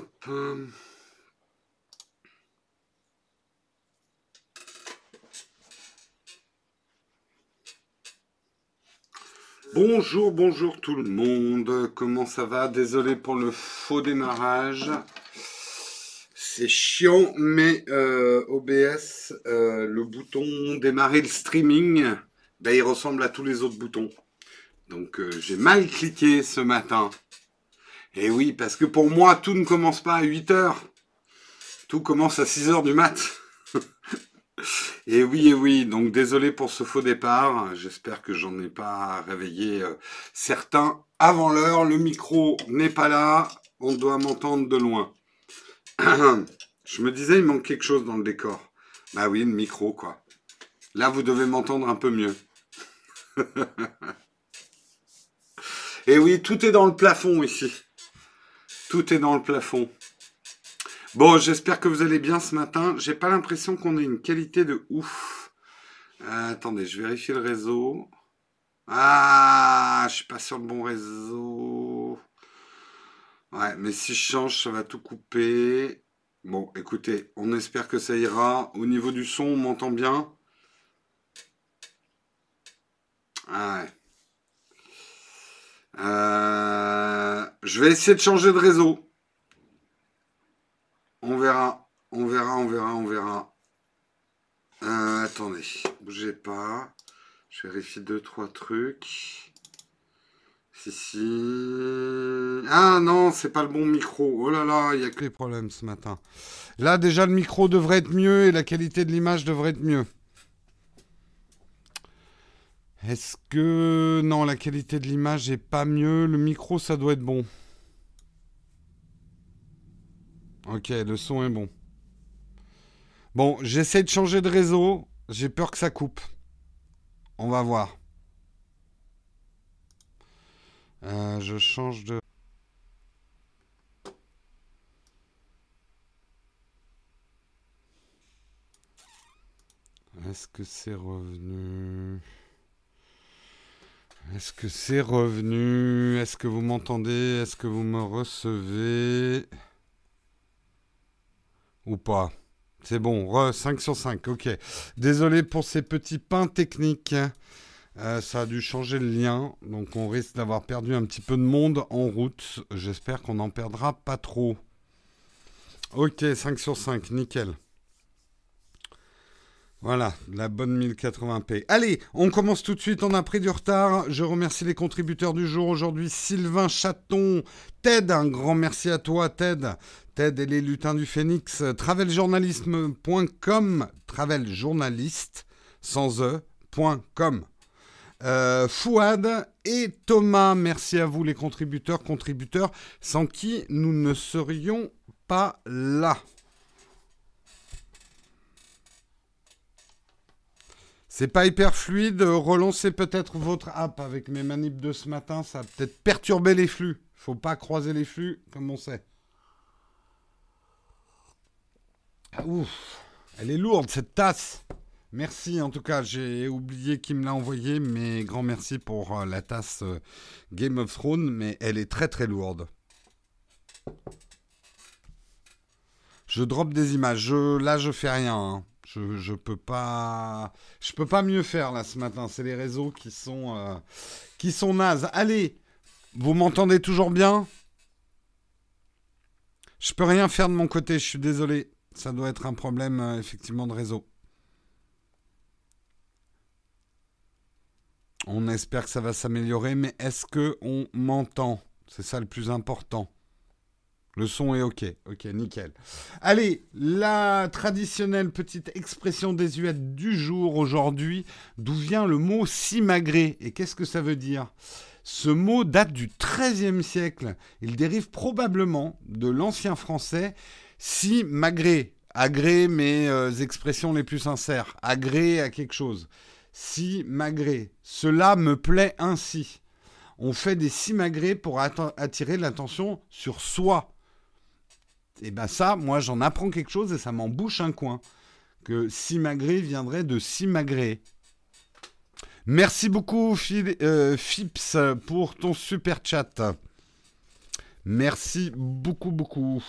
Hop. Bonjour, bonjour tout le monde. Comment ça va? Désolé pour le faux démarrage. C'est chiant, mais euh, OBS, euh, le bouton démarrer le streaming, ben, il ressemble à tous les autres boutons. Donc euh, j'ai mal cliqué ce matin. Et oui, parce que pour moi, tout ne commence pas à 8 heures. Tout commence à 6 heures du mat. et oui, et oui, donc désolé pour ce faux départ. J'espère que j'en ai pas réveillé euh, certains avant l'heure. Le micro n'est pas là. On doit m'entendre de loin. Je me disais, il manque quelque chose dans le décor. Bah oui, le micro, quoi. Là, vous devez m'entendre un peu mieux. Et oui, tout est dans le plafond ici. Tout est dans le plafond. Bon, j'espère que vous allez bien ce matin. J'ai pas l'impression qu'on ait une qualité de ouf. Euh, attendez, je vérifie le réseau. Ah, je suis pas sur le bon réseau. Ouais, mais si je change, ça va tout couper. Bon, écoutez, on espère que ça ira. Au niveau du son, on m'entend bien? Ah ouais. Euh, je vais essayer de changer de réseau. On verra, on verra, on verra, on verra. Euh, attendez, bougez pas. Je vérifie deux, trois trucs. Si, si. Ah non, c'est pas le bon micro. Oh là là, il y a que les problèmes ce matin. Là, déjà, le micro devrait être mieux et la qualité de l'image devrait être mieux. Est-ce que... Non, la qualité de l'image est pas mieux? Le micro, ça doit être bon. Ok, le son est bon. Bon, j'essaie de changer de réseau. J'ai peur que ça coupe. On va voir. Euh, je change de... Est-ce que c'est revenu? Est-ce que c'est revenu? Est-ce que vous m'entendez? Est-ce que vous me recevez? Ou pas? C'est bon, re, 5 sur 5, ok. Désolé pour ces petits pains techniques. Euh, ça a dû changer le lien, donc on risque d'avoir perdu un petit peu de monde en route. J'espère qu'on n'en perdra pas trop. Ok, 5 sur 5, nickel. Voilà, la bonne 1080p. Allez, on commence tout de suite, on a pris du retard. Je remercie les contributeurs du jour aujourd'hui. Sylvain Chaton, Ted, un grand merci à toi Ted. Ted et les lutins du phénix, traveljournalisme.com, traveljournaliste, sans e.com. Euh, Fouad et Thomas, merci à vous les contributeurs, contributeurs, sans qui nous ne serions pas là. C'est pas hyper fluide. Relancez peut-être votre app avec mes manips de ce matin. Ça va peut-être perturber les flux. Faut pas croiser les flux, comme on sait. Ah, ouf, elle est lourde cette tasse. Merci en tout cas, j'ai oublié qui me l'a envoyé, mais grand merci pour euh, la tasse euh, Game of Thrones, mais elle est très très lourde. Je drop des images. là, je fais rien. Hein. Je, peux pas, je peux pas mieux faire là ce matin. C'est les réseaux qui sont, euh, qui sont nazes. Allez, vous m'entendez toujours bien? Je peux rien faire de mon côté. Je suis désolé. Ça doit être un problème euh, effectivement de réseau. On espère que ça va s'améliorer, mais est-ce que on m'entend? C'est ça le plus important. Le son est OK. OK, nickel. Allez, la traditionnelle petite expression désuète du jour aujourd'hui. D'où vient le mot simagré Et qu'est-ce que ça veut dire? Ce mot date du XIIIe siècle. Il dérive probablement de l'ancien français si magré. Agré mes euh, expressions les plus sincères. Agré à quelque chose. Si magré. Cela me plaît ainsi. On fait des simagrées pour attirer l'attention sur soi et bien ça, moi j'en apprends quelque chose et ça m'en bouche un coin. Que simagré viendrait de simagré. Merci beaucoup Phil, euh, Fips pour ton super chat. Merci beaucoup, beaucoup.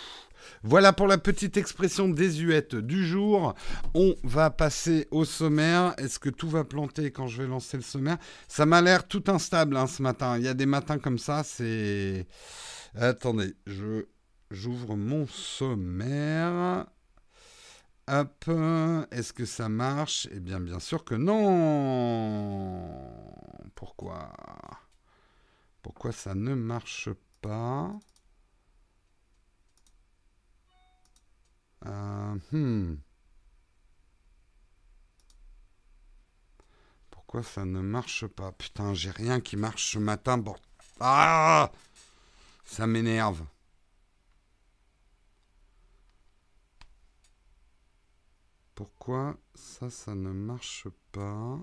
Voilà pour la petite expression désuète du jour. On va passer au sommaire. Est-ce que tout va planter quand je vais lancer le sommaire? Ça m'a l'air tout instable hein, ce matin. Il y a des matins comme ça, c'est... Attendez, je j'ouvre mon sommaire. Hop, est-ce que ça marche? Eh bien, bien sûr que non. Pourquoi? Pourquoi ça ne marche pas? Euh, hmm. Pourquoi ça ne marche pas? Putain, j'ai rien qui marche ce matin. Bon. Ah Ça m'énerve. Pourquoi ça, ça ne marche pas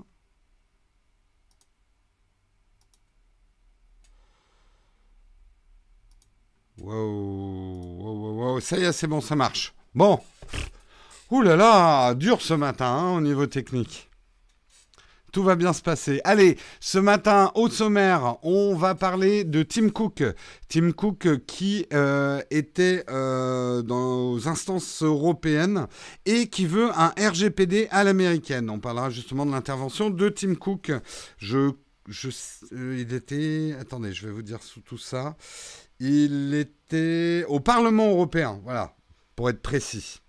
Wow, wow, wow. Ça y est, c'est bon, ça marche. Bon. Ouh là là, dur ce matin hein, au niveau technique. Tout va bien se passer. Allez, ce matin, au sommaire, on va parler de Tim Cook. Tim Cook qui euh, était euh, dans aux instances européennes et qui veut un RGPD à l'américaine. On parlera justement de l'intervention de Tim Cook. Je, je, euh, il était... Attendez, je vais vous dire sous tout ça. Il était au Parlement européen. Voilà, pour être précis.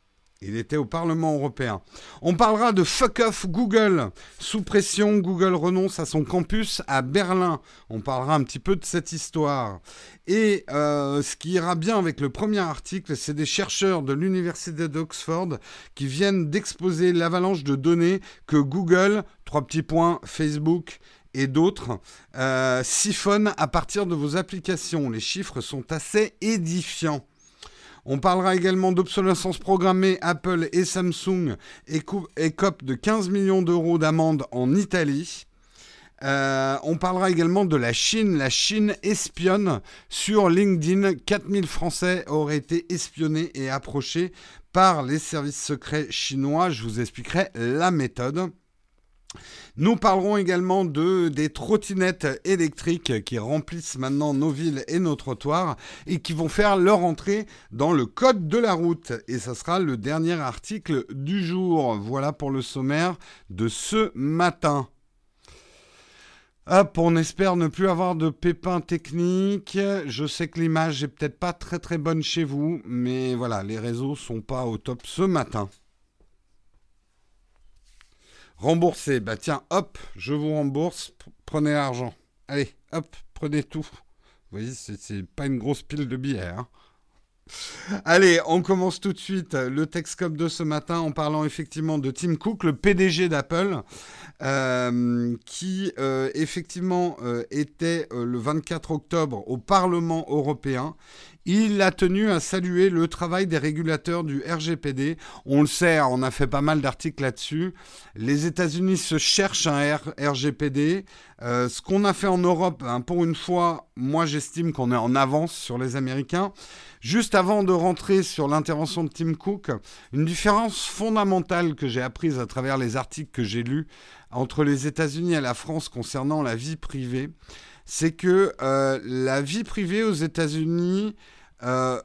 Il était au Parlement européen. On parlera de fuck off Google. Sous pression, Google renonce à son campus à Berlin. On parlera un petit peu de cette histoire. Et euh, ce qui ira bien avec le premier article, c'est des chercheurs de l'Université d'Oxford qui viennent d'exposer l'avalanche de données que Google, trois petits points, Facebook et d'autres euh, siphonnent à partir de vos applications. Les chiffres sont assez édifiants. On parlera également d'obsolescence programmée. Apple et Samsung écopent de 15 millions d'euros d'amende en Italie. Euh, on parlera également de la Chine. La Chine espionne sur LinkedIn. 4000 Français auraient été espionnés et approchés par les services secrets chinois. Je vous expliquerai la méthode. Nous parlerons également de, des trottinettes électriques qui remplissent maintenant nos villes et nos trottoirs et qui vont faire leur entrée dans le code de la route. Et ça sera le dernier article du jour. Voilà pour le sommaire de ce matin. Hop, on espère ne plus avoir de pépins techniques. Je sais que l'image est peut-être pas très très bonne chez vous, mais voilà, les réseaux sont pas au top ce matin. Rembourser. Bah tiens, hop, je vous rembourse. Prenez l'argent. Allez, hop, prenez tout. Vous voyez, c'est pas une grosse pile de billets. Hein. Allez, on commence tout de suite le Texcop de ce matin en parlant effectivement de Tim Cook, le PDG d'Apple, euh, qui euh, effectivement euh, était le 24 octobre au Parlement européen. Il a tenu à saluer le travail des régulateurs du RGPD. On le sait, on a fait pas mal d'articles là-dessus. Les États-Unis se cherchent un RGPD. ce qu'on a fait en Europe, hein, pour une fois, moi j'estime qu'on est en avance sur les Américains. Juste avant de rentrer sur l'intervention de Tim Cook, une différence fondamentale que j'ai apprise à travers les articles que j'ai lus entre les États-Unis et la France concernant la vie privée, c'est que euh, la vie privée aux États-Unis, euh,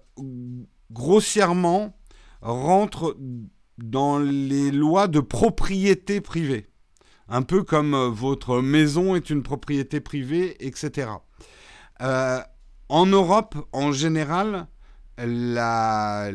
grossièrement, rentre dans les lois de propriété privée. Un peu comme euh, votre maison est une propriété privée, etc. en Europe, en général, la,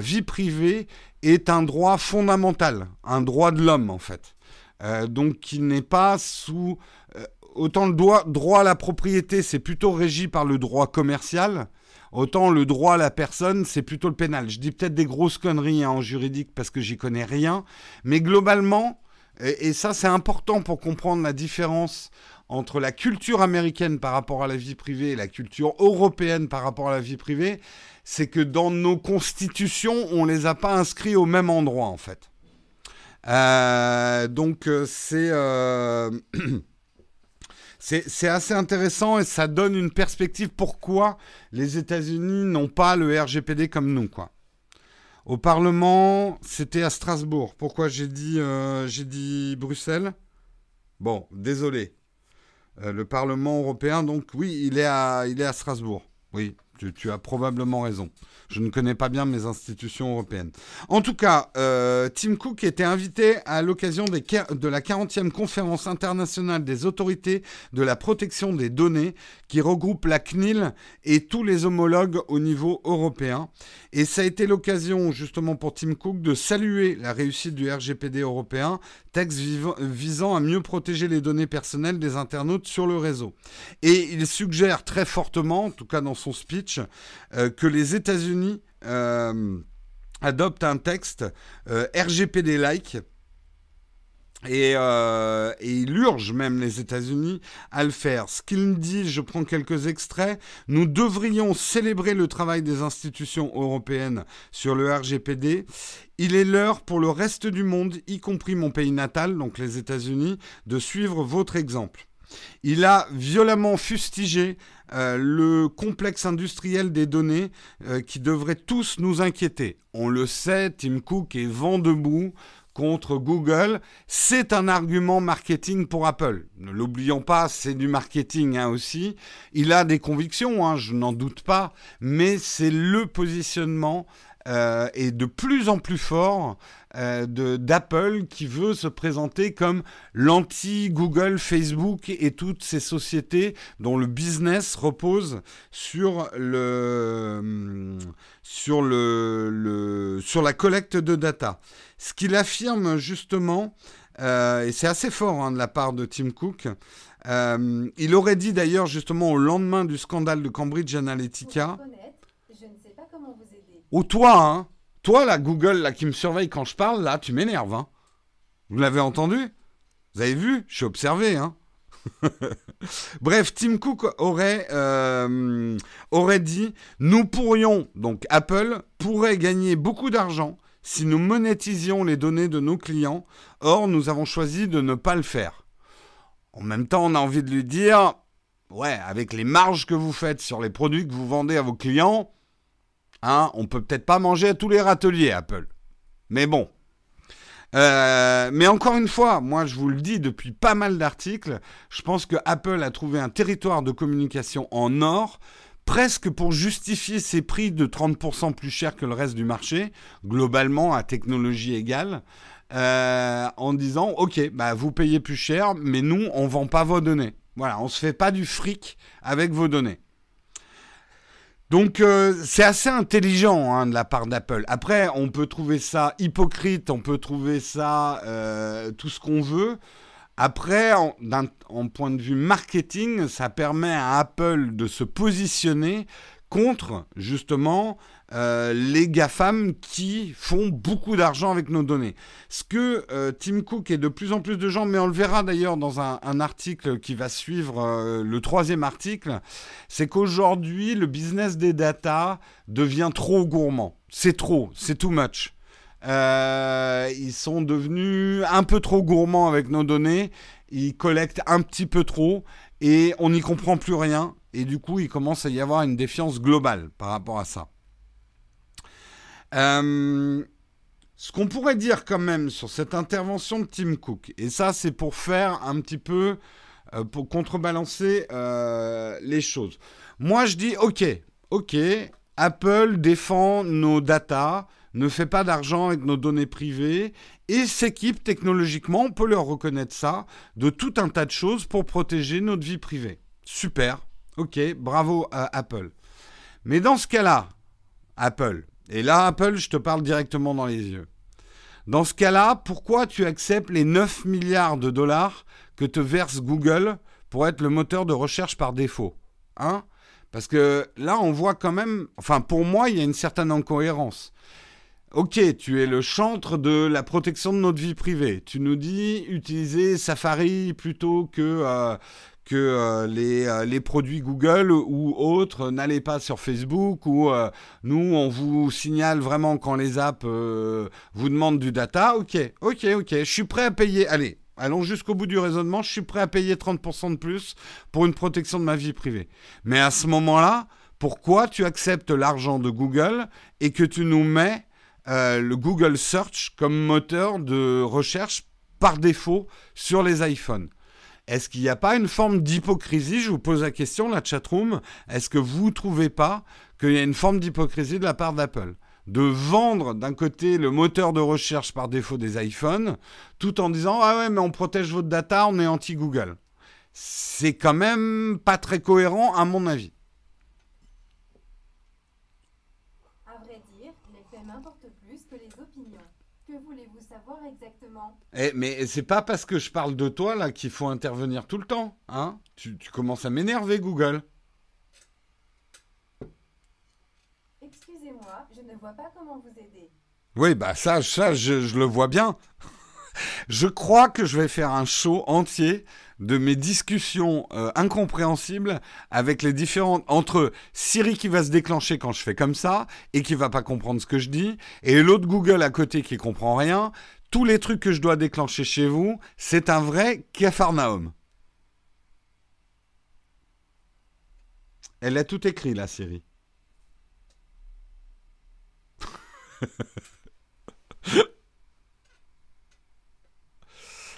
vie privée est un droit fondamental, un droit de l'homme en fait. Euh, donc qui n'est pas sous... Euh, autant le droit à la propriété, c'est plutôt régi par le droit commercial, autant le droit à la personne, c'est plutôt le pénal. Je dis peut-être des grosses conneries hein, en juridique parce que j'y connais rien, mais globalement, et ça c'est important pour comprendre la différence entre la culture américaine par rapport à la vie privée et la culture européenne par rapport à la vie privée, c'est que dans nos constitutions, on ne les a pas inscrits au même endroit, en fait. Euh, donc, euh, euh, c'est... assez intéressant et ça donne une perspective pourquoi les États-Unis n'ont pas le RGPD comme nous. Au Parlement, c'était à Strasbourg. Pourquoi j'ai dit, dit Bruxelles? Bon, désolé. le Parlement européen, donc oui, il est à, il est à Strasbourg. Oui, tu, as probablement raison. Je ne connais pas bien mes institutions européennes. En tout cas, euh, Tim Cook était invité à l'occasion de la 40e conférence internationale des autorités de la protection des données qui regroupe la CNIL et tous les homologues au niveau européen. Et ça a été l'occasion justement pour Tim Cook de saluer la réussite du RGPD européen, texte visant à mieux protéger les données personnelles des internautes sur le réseau. Et il suggère très fortement, en tout cas dans son speech, euh, que les États-Unis euh, adoptent un texte euh, RGPD-like. Et, il urge même les États-Unis à le faire. Ce qu'il dit, je prends quelques extraits, nous devrions célébrer le travail des institutions européennes sur le RGPD. Il est l'heure pour le reste du monde, y compris mon pays natal, donc les États-Unis, de suivre votre exemple. Il a violemment fustigé euh, le complexe industriel des données euh, qui devrait tous nous inquiéter. On le sait, Tim Cook est vent debout contre Google. C'est un argument marketing pour Apple. Ne l'oublions pas, c'est du marketing hein, aussi. Il a des convictions, hein, je n'en doute pas, mais c'est le positionnement euh, et de plus en plus fort euh, d'Apple qui veut se présenter comme l'anti-Google, Facebook et toutes ces sociétés dont le business repose sur le sur le, sur la collecte de data. Ce qu'il affirme justement, euh, et c'est assez fort hein, de la part de Tim Cook. il aurait dit d'ailleurs justement au lendemain du scandale de Cambridge Analytica. Ou toi, hein. Toi, la Google, là, qui me surveille quand je parle, là, tu m'énerves, hein. Vous l'avez entendu? Vous avez vu? Je suis observé, hein. Bref, Tim Cook aurait, euh, aurait dit Nous pourrions, donc Apple, pourrait gagner beaucoup d'argent si nous monétisions les données de nos clients. Or, nous avons choisi de ne pas le faire. En même temps, on a envie de lui dire Ouais, avec les marges que vous faites sur les produits que vous vendez à vos clients, Hein, on peut peut-être pas manger à tous les râteliers, Apple. Mais bon. Euh, mais encore une fois, moi je vous le dis depuis pas mal d'articles, je pense que Apple a trouvé un territoire de communication en or, presque pour justifier ses prix de 30% plus cher que le reste du marché, globalement à technologie égale, euh, en disant ok, bah vous payez plus cher, mais nous on vend pas vos données. Voilà, on se fait pas du fric avec vos données. Donc euh, c'est assez intelligent hein, de la part d'Apple. Après, on peut trouver ça hypocrite, on peut trouver ça euh, tout ce qu'on veut. Après, d'un point de vue marketing, ça permet à Apple de se positionner contre justement euh, les GAFAM qui font beaucoup d'argent avec nos données. Ce que euh, Tim Cook et de plus en plus de gens, mais on le verra d'ailleurs dans un, article qui va suivre euh, le troisième article, c'est qu'aujourd'hui le business des data devient trop gourmand. C'est trop, c'est too much. ils sont devenus un peu trop gourmands avec nos données, ils collectent un petit peu trop et on n'y comprend plus rien. Et du coup, il commence à y avoir une défiance globale par rapport à ça. Euh, ce qu'on pourrait dire quand même sur cette intervention de Tim Cook, et ça c'est pour faire un petit peu, euh, pour contrebalancer euh, les choses. Moi je dis ok, ok, Apple défend nos datas, ne fait pas d'argent avec nos données privées et s'équipe technologiquement, on peut leur reconnaître ça, de tout un tas de choses pour protéger notre vie privée. Super, ok, bravo à Apple. Mais dans ce cas-là, Apple, et là, Apple, je te parle directement dans les yeux. Dans ce cas-là, pourquoi tu acceptes les 9 milliards de dollars que te verse Google pour être le moteur de recherche par défaut Hein? Parce que là, on voit quand même, enfin pour moi, il y a une certaine incohérence. Ok, tu es le chantre de la protection de notre vie privée. Tu nous dis utiliser Safari plutôt que, euh, que euh, les, euh, les, produits Google ou autres n'allaient pas sur Facebook ou nous on vous signale vraiment quand les apps vous demandent du data. Ok, ok, ok, je suis prêt à payer. Allez, allons jusqu'au bout du raisonnement. Je suis prêt à payer 30% de plus pour une protection de ma vie privée. Mais à ce moment-là, pourquoi tu acceptes l'argent de Google et que tu nous mets le Google Search comme moteur de recherche par défaut sur les iPhones est-ce qu'il n'y a pas une forme d'hypocrisie? Je vous pose la question, la chatroom. Est-ce que vous ne trouvez pas qu'il y a une forme d'hypocrisie de la part d'Apple? De vendre d'un côté le moteur de recherche par défaut des iPhones, tout en disant Ah ouais, mais on protège votre data, on est anti-Google. C'est quand même pas très cohérent, à mon avis. À vrai dire, les faits m'importent plus que les opinions. Que voulez-vous savoir exactement Eh, mais c'est pas parce que je parle de toi là qu'il faut intervenir tout le temps, hein tu, tu commences à m'énerver, Google. Excusez-moi, je ne vois pas comment vous aider. Oui, bah ça, ça je, je le vois bien. je crois que je vais faire un show entier de mes discussions euh, incompréhensibles avec les différentes entre Siri qui va se déclencher quand je fais comme ça et qui va pas comprendre ce que je dis et l'autre Google à côté qui comprend rien. Les trucs que je dois déclencher chez vous, c'est un vrai cafarnaum. Elle a tout écrit là, Siri.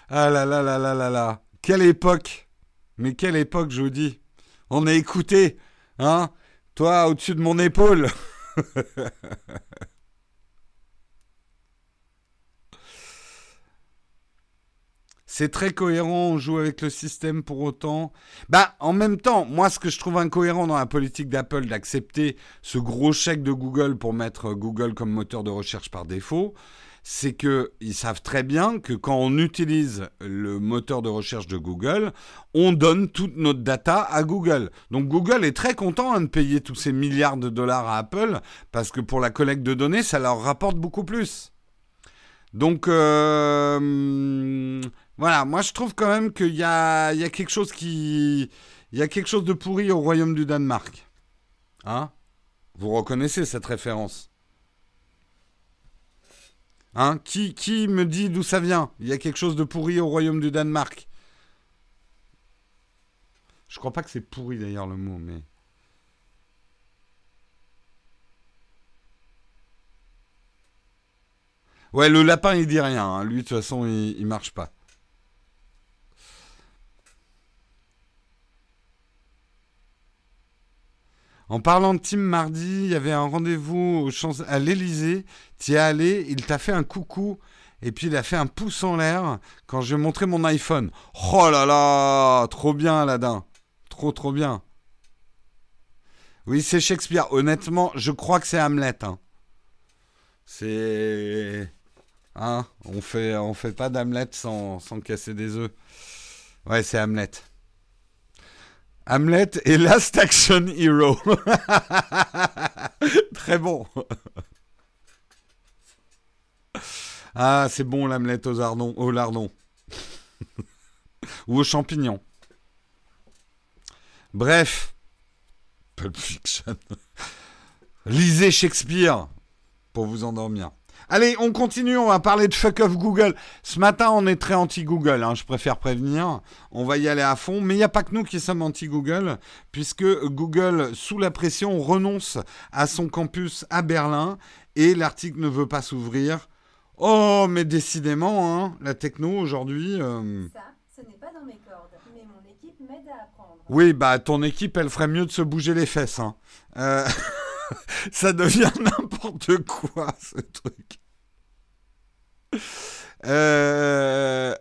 ah là là là là là là. Quelle époque Mais quelle époque, je vous dis On a écouté, hein Toi, au-dessus de mon épaule C'est très cohérent, on joue avec le système pour autant. Bah, en même temps, moi, ce que je trouve incohérent dans la politique d'Apple d'accepter ce gros chèque de Google pour mettre Google comme moteur de recherche par défaut, c'est qu'ils savent très bien que quand on utilise le moteur de recherche de Google, on donne toute notre data à Google. Donc Google est très content hein, de payer tous ces milliards de dollars à Apple parce que pour la collecte de données, ça leur rapporte beaucoup plus. Donc euh, voilà, moi je trouve quand même qu'il y a, quelque chose qui, il y a quelque chose de pourri au royaume du Danemark. Hein? Vous reconnaissez cette référence? Hein? Qui, qui me dit d'où ça vient? Il y a quelque chose de pourri au royaume du Danemark. Je crois pas que c'est pourri d'ailleurs le mot, mais. Ouais, le lapin il dit rien. hein. Lui de toute façon il, il marche pas. En parlant de Tim mardi, il y avait un rendez-vous à l'Elysée. Tu es allé, il t'a fait un coucou et puis il a fait un pouce en l'air quand je lui ai montré mon iPhone. Oh là là, trop bien Aladdin. Trop trop bien. Oui, c'est Shakespeare. Honnêtement, je crois que c'est Hamlet. hein. C'est hein, on fait on fait pas d'Hamlet sans, sans casser des œufs. Ouais, c'est Hamlet. Hamlet et Last Action Hero. Très bon. Ah, c'est bon l'Hamlet aux, ardons, aux lardons. Ou aux champignons. Bref. Pulp Fiction. Lisez Shakespeare pour vous endormir. Allez, on continue, on va parler de fuck off Google. Ce matin, on est très anti-Google, hein, je préfère prévenir. On va y aller à fond, mais il n'y a pas que nous qui sommes anti-Google, puisque Google, sous la pression, renonce à son campus à Berlin et l'article ne veut pas s'ouvrir. Oh, mais décidément, hein, la techno aujourd'hui... euh, Ça, ce n'est pas dans mes cordes, mais mon équipe m'aide à apprendre. Oui, bah ton équipe, elle ferait mieux de se bouger les fesses. Hein. Euh, ça devient n'importe quoi, ce truc. Euh,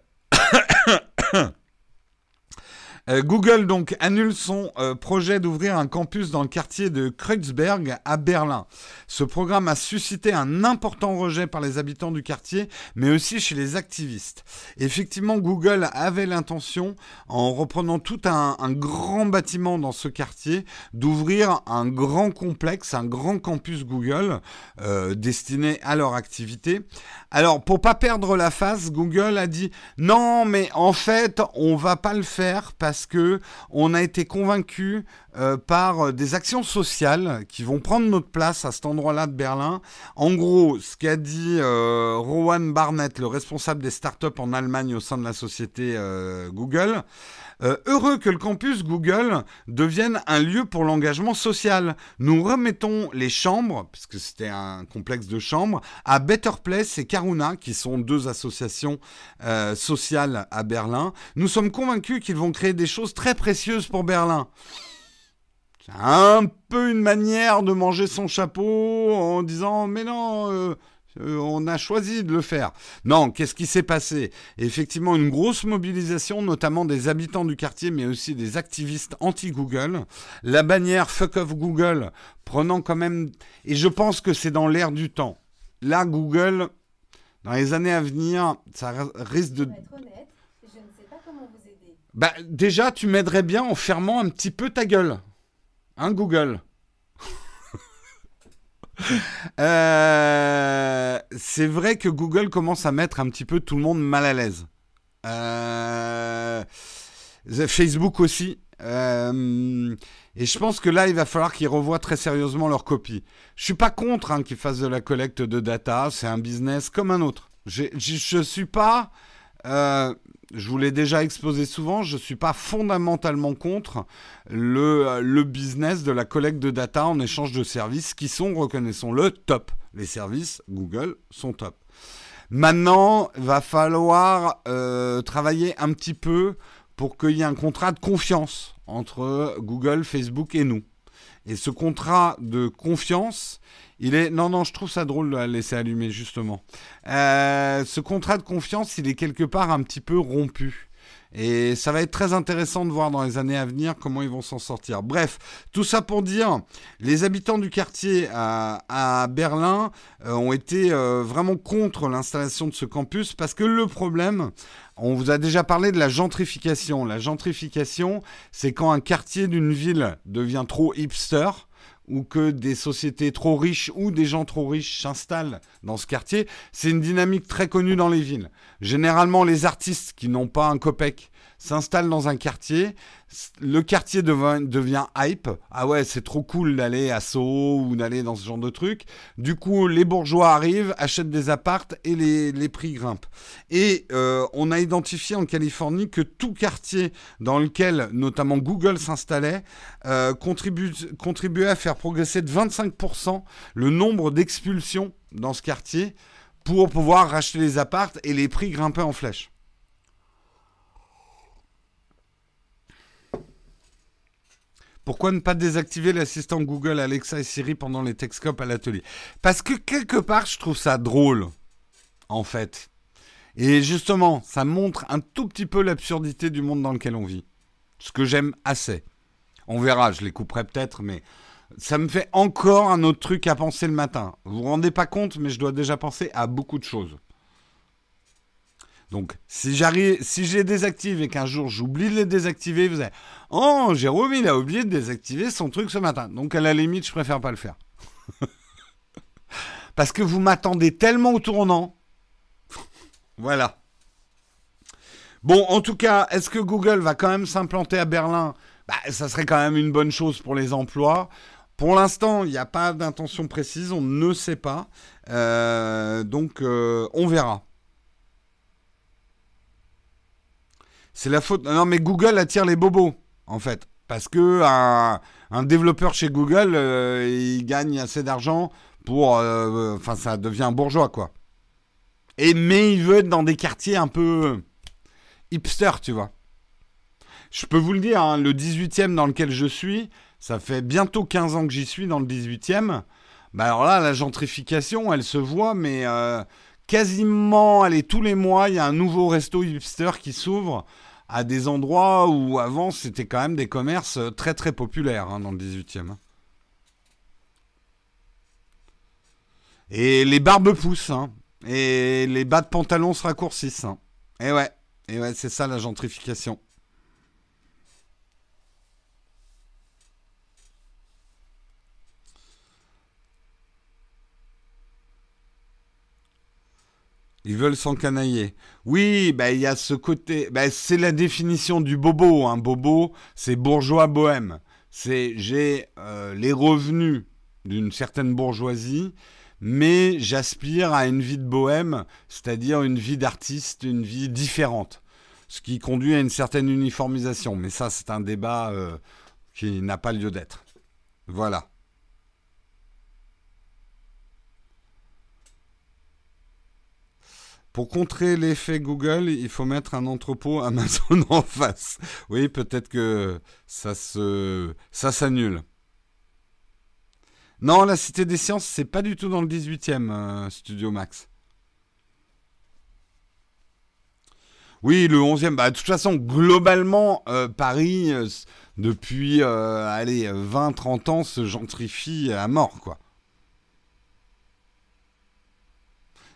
euh, Google donc annule son euh, projet d'ouvrir un campus dans le quartier de Kreuzberg à Berlin. Ce programme a suscité un important rejet par les habitants du quartier, mais aussi chez les activistes. Effectivement, Google avait l'intention, en reprenant tout un, grand bâtiment dans ce quartier, d'ouvrir un grand complexe, un grand campus Google euh, destiné à leur activité. Alors, pour pas perdre la face, Google a dit non, mais en fait, on va pas le faire parce que on a été convaincu euh, par des actions sociales qui vont prendre notre place à cet endroit-là de Berlin. En gros, ce qu'a dit euh, Rowan Barnett, le responsable des startups en Allemagne au sein de la société euh, Google, euh, heureux que le campus Google devienne un lieu pour l'engagement social. Nous remettons les chambres, puisque c'était un complexe de chambres, à Better Place et Karuna, qui sont deux associations euh, sociales à Berlin. Nous sommes convaincus qu'ils vont créer des choses très précieuses pour Berlin. C'est un peu une manière de manger son chapeau en disant mais non, euh, euh, on a choisi de le faire. Non, qu'est-ce qui s'est passé? Effectivement, une grosse mobilisation, notamment des habitants du quartier, mais aussi des activistes anti-Google. La bannière Fuck off Google prenant quand même... Et je pense que c'est dans l'air du temps. Là, Google, dans les années à venir, ça risque de... Bah, déjà, tu m'aiderais bien en fermant un petit peu ta gueule. Hein, Google? euh, C'est vrai que Google commence à mettre un petit peu tout le monde mal à l'aise. Euh, Facebook aussi. Euh, et je pense que là, il va falloir qu'ils revoient très sérieusement leur copie. Je suis pas contre hein, qu'ils fassent de la collecte de data. C'est un business comme un autre. Je ne suis pas je vous l'ai déjà exposé souvent, je ne suis pas fondamentalement contre le, le, business de la collecte de data en échange de services qui sont, reconnaissons-le, top. Les services Google sont top. Maintenant, va falloir euh, travailler un petit peu pour qu'il y ait un contrat de confiance entre Google, Facebook et nous. Et ce contrat de confiance, il est non non, je trouve ça drôle de la laisser allumer justement. Euh, ce contrat de confiance, il est quelque part un petit peu rompu. Et ça va être très intéressant de voir dans les années à venir comment ils vont s'en sortir. Bref, tout ça pour dire, les habitants du quartier à, Berlin euh, ont été euh, vraiment contre l'installation de ce campus parce que le problème, on vous a déjà parlé de la gentrification. La gentrification, c'est quand un quartier d'une ville devient trop hipster ou que des sociétés trop riches ou des gens trop riches s'installent dans ce quartier, c'est une dynamique très connue dans les villes. Généralement, les artistes qui n'ont pas un copec s'installent dans un quartier, le quartier devient, hype. Ah ouais, c'est trop cool d'aller à Soho ou d'aller dans ce genre de truc. Du coup, les bourgeois arrivent, achètent des appartes et les, prix grimpent. Et euh, on a identifié en Californie que tout quartier dans lequel notamment Google s'installait euh, contribuait à faire progresser de 25% le nombre d'expulsions dans ce quartier pour pouvoir racheter les appartes et les prix grimpaient en flèche. Pourquoi ne pas désactiver l'assistant Google, Alexa et Siri pendant les Texcopes à l'atelier? Parce que quelque part, je trouve ça drôle, en fait. Et justement, ça montre un tout petit peu l'absurdité du monde dans lequel on vit. Ce que j'aime assez. On verra, je les couperai peut-être, mais ça me fait encore un autre truc à penser le matin. Vous vous rendez pas compte, mais je dois déjà penser à beaucoup de choses. Donc, si j'arrive, si les désactive et qu'un jour j'oublie de les désactiver, vous allez, oh, Jérôme, il a oublié de désactiver son truc ce matin. Donc, à la limite, je préfère pas le faire. Parce que vous m'attendez tellement au tournant. voilà. Bon, en tout cas, est-ce que Google va quand même s'implanter à Berlin? Bah, Ça serait quand même une bonne chose pour les emplois. Pour l'instant, il n'y a pas d'intention précise, on ne sait pas. Euh, donc, euh, on verra. C'est la faute. Non, mais Google attire les bobos, en fait. Parce que un, développeur chez Google, euh, il gagne assez d'argent pour. Euh, enfin, ça devient bourgeois, quoi. Et, mais il veut être dans des quartiers un peu hipster, tu vois. Je peux vous le dire, hein, le 18e dans lequel je suis, ça fait bientôt 15 ans que j'y suis dans le 18e. Bah alors là, la gentrification, elle se voit, mais euh, quasiment, allez, tous les mois, il y a un nouveau resto hipster qui s'ouvre à des endroits où avant c'était quand même des commerces très très populaires hein, dans le 18e. Et les barbes poussent, hein. et les bas de pantalon se raccourcissent. Hein. Et ouais, et ouais, c'est ça la gentrification. Ils veulent s'encanailler. Oui, bah, il y a ce côté. Bah, c'est la définition du bobo. Un bobo, c'est bourgeois bohème. C'est j'ai euh, les revenus d'une certaine bourgeoisie, mais j'aspire à une vie de bohème, c'est-à-dire une vie d'artiste, une vie différente. Ce qui conduit à une certaine uniformisation. Mais ça, c'est un débat euh, qui n'a pas lieu d'être. Voilà. Pour contrer l'effet Google, il faut mettre un entrepôt Amazon en face. Oui, peut-être que ça s'annule. Non, la Cité des Sciences, c'est pas du tout dans le 18e, euh, Studio Max. Oui, le 11e. Bah, de toute façon, globalement, euh, Paris, euh, depuis allez, 20-30 ans, se gentrifie à mort, quoi.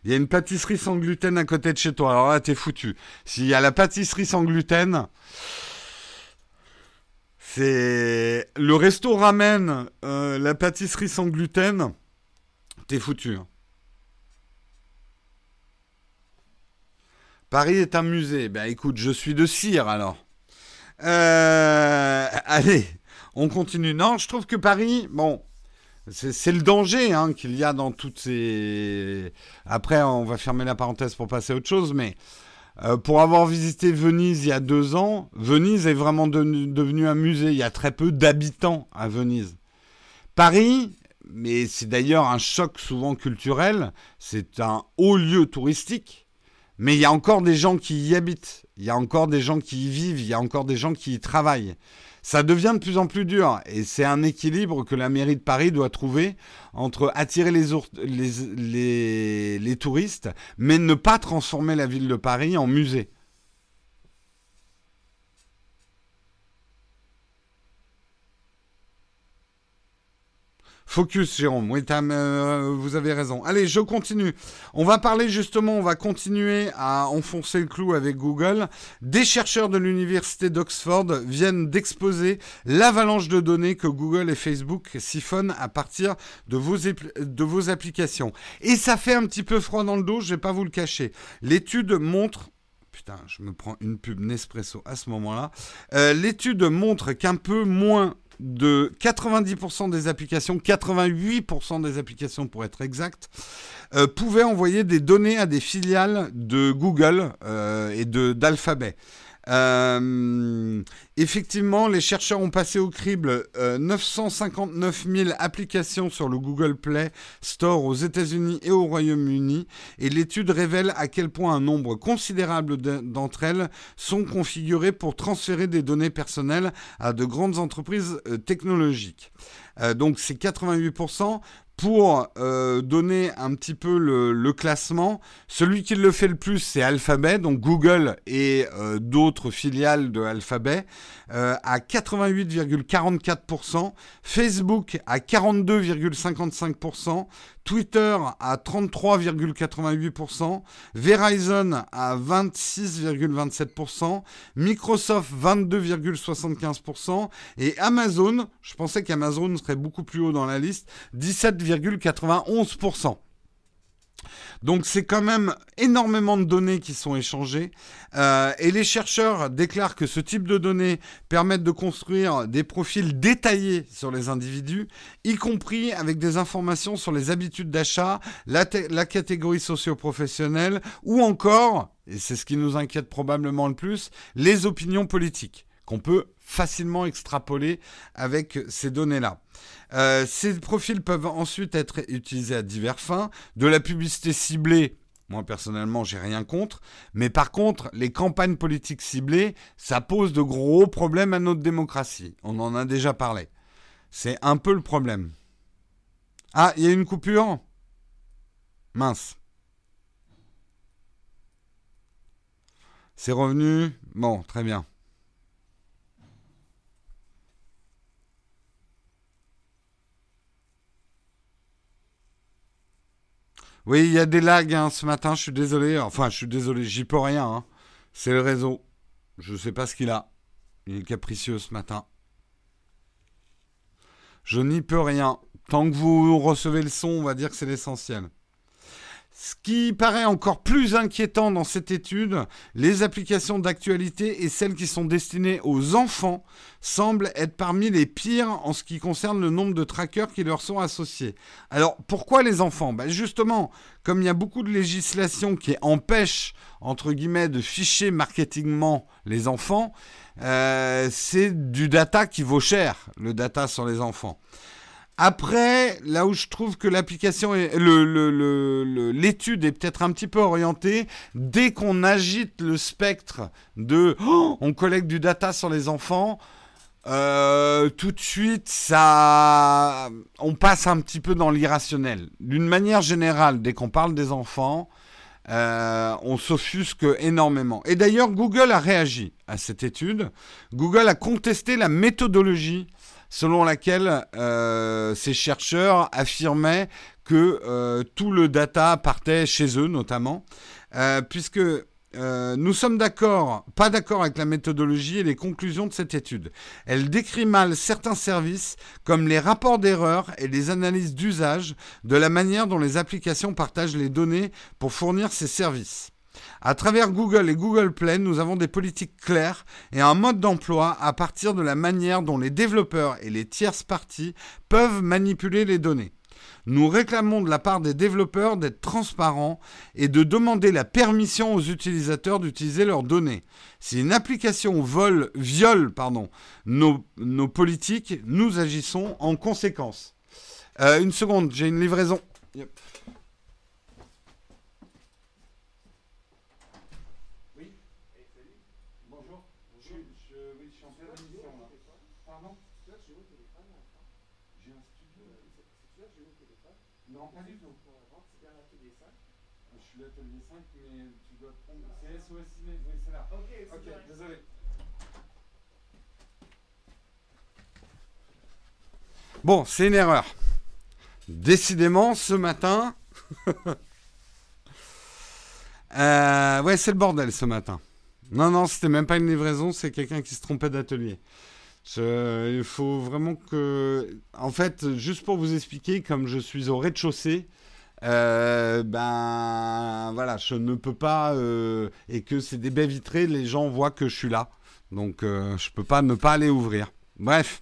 Il y a une pâtisserie sans gluten à côté de chez toi. Alors là, t'es foutu. S'il y a la pâtisserie sans gluten, c'est le resto ramène euh, la pâtisserie sans gluten. T'es foutu. Hein. Paris est un musée. Ben écoute, je suis de cire alors. Euh, allez, on continue. Non, je trouve que Paris, bon, c'est le danger hein, qu'il y a dans toutes ces. Après, on va fermer la parenthèse pour passer à autre chose, mais euh, pour avoir visité Venise il y a deux ans, Venise est vraiment devenue un musée. Il y a très peu d'habitants à Venise. Paris, mais c'est d'ailleurs un choc souvent culturel, c'est un haut lieu touristique, mais il y a encore des gens qui y habitent, il y a encore des gens qui y vivent, il y a encore des gens qui y travaillent ça devient de plus en plus dur. Et c'est un équilibre que la mairie de Paris doit trouver entre attirer les, les, les, touristes, mais ne pas transformer la ville de Paris en musée. Focus, Jérôme. Oui, euh, vous avez raison. Allez, je continue. On va parler justement, on va continuer à enfoncer le clou avec Google. Des chercheurs de l'université d'Oxford viennent d'exposer l'avalanche de données que Google et Facebook siphonnent à partir de vos, de vos applications. Et ça fait un petit peu froid dans le dos, je vais pas vous le cacher. L'étude montre Putain, je me prends une pub Nespresso à ce moment-là. Euh, l'étude montre qu'un peu moins de 90% des applications, 88% des applications pour être exact, euh, pouvaient envoyer des données à des filiales de Google euh, et d'Alphabet. Effectivement, les chercheurs ont passé au crible 959 000 applications sur le Google Play Store aux États-Unis et au Royaume-Uni, et l'étude révèle à quel point un nombre considérable d'entre elles sont configurées pour transférer des données personnelles à de grandes entreprises euh, technologiques. Euh, donc c'est 88%, pour euh, donner un petit peu le, classement, celui qui le fait le plus, c'est Alphabet, donc Google et euh, d'autres filiales de Alphabet, euh, à 88,44%, Facebook à 42,55%, Twitter à 33,88%, Verizon à 26,27%, Microsoft 22,75% et Amazon, je pensais qu'Amazon serait beaucoup plus haut dans la liste, 17,91%. Donc c'est quand même énormément de données qui sont échangées. Euh, et les chercheurs déclarent que ce type de données permettent de construire des profils détaillés sur les individus, y compris avec des informations sur les habitudes d'achat, la, la, catégorie socio-professionnelle, ou encore, et c'est ce qui nous inquiète probablement le plus, les opinions politiques qu'on peut facilement extrapoler avec ces données-là. Euh, ces profils peuvent ensuite être utilisés à divers fins, de la publicité ciblée. Moi personnellement, j'ai rien contre, mais par contre, les campagnes politiques ciblées, ça pose de gros problèmes à notre démocratie. On en a déjà parlé. C'est un peu le problème. Ah, il y a une coupure? Mince. C'est revenu? Bon, très bien. Oui, il y a des lags hein, ce matin, je suis désolé. Enfin, je suis désolé, j'y peux rien. Hein. C'est le réseau. Je ne sais pas ce qu'il a. Il est capricieux ce matin. Je n'y peux rien. Tant que vous recevez le son, on va dire que c'est l'essentiel. Ce qui paraît encore plus inquiétant dans cette étude, les applications d'actualité et celles qui sont destinées aux enfants semblent être parmi les pires en ce qui concerne le nombre de trackers qui leur sont associés. Alors pourquoi les enfants? Ben Justement, comme il y a beaucoup de législation qui empêche, entre guillemets, de ficher marketingement les enfants, euh, c'est du data qui vaut cher, le data sur les enfants. Après, là où je trouve que l'application l'étude est peut-être un petit peu orientée, dès qu'on agite le spectre de, oh, on collecte du data sur les enfants, euh, tout de suite, ça, on passe un petit peu dans l'irrationnel. D'une manière générale, dès qu'on parle des enfants, euh, on s'offusque énormément. Et d'ailleurs, Google a réagi à cette étude. Google a contesté la méthodologie selon laquelle euh, ces chercheurs affirmaient que tout le data partait chez eux, notamment, puisque euh, nous sommes d'accord, pas d'accord avec la méthodologie et les conclusions de cette étude. Elle décrit mal certains services comme les rapports d'erreur et les analyses d'usage de la manière dont les applications partagent les données pour fournir ces services. À travers Google et Google Play, nous avons des politiques claires et un mode d'emploi à partir de la manière dont les développeurs et les tierces parties peuvent manipuler les données. Nous réclamons de la part des développeurs d'être transparents et de demander la permission aux utilisateurs d'utiliser leurs données. Si une application viole pardon, nos, politiques, nous agissons en conséquence. Euh, une seconde, j'ai une livraison. Bon, c'est une erreur. Décidément, ce matin. Euh, ouais, c'est le bordel ce matin. Non, non, c'était même pas une livraison, c'est quelqu'un qui se trompait d'atelier. il faut vraiment que. En fait, juste pour vous expliquer, comme je suis au rez-de-chaussée, euh, ben voilà, je ne peux pas. Euh, et que c'est des baies vitrées, les gens voient que je suis là. Donc, je peux pas ne pas aller ouvrir. Bref.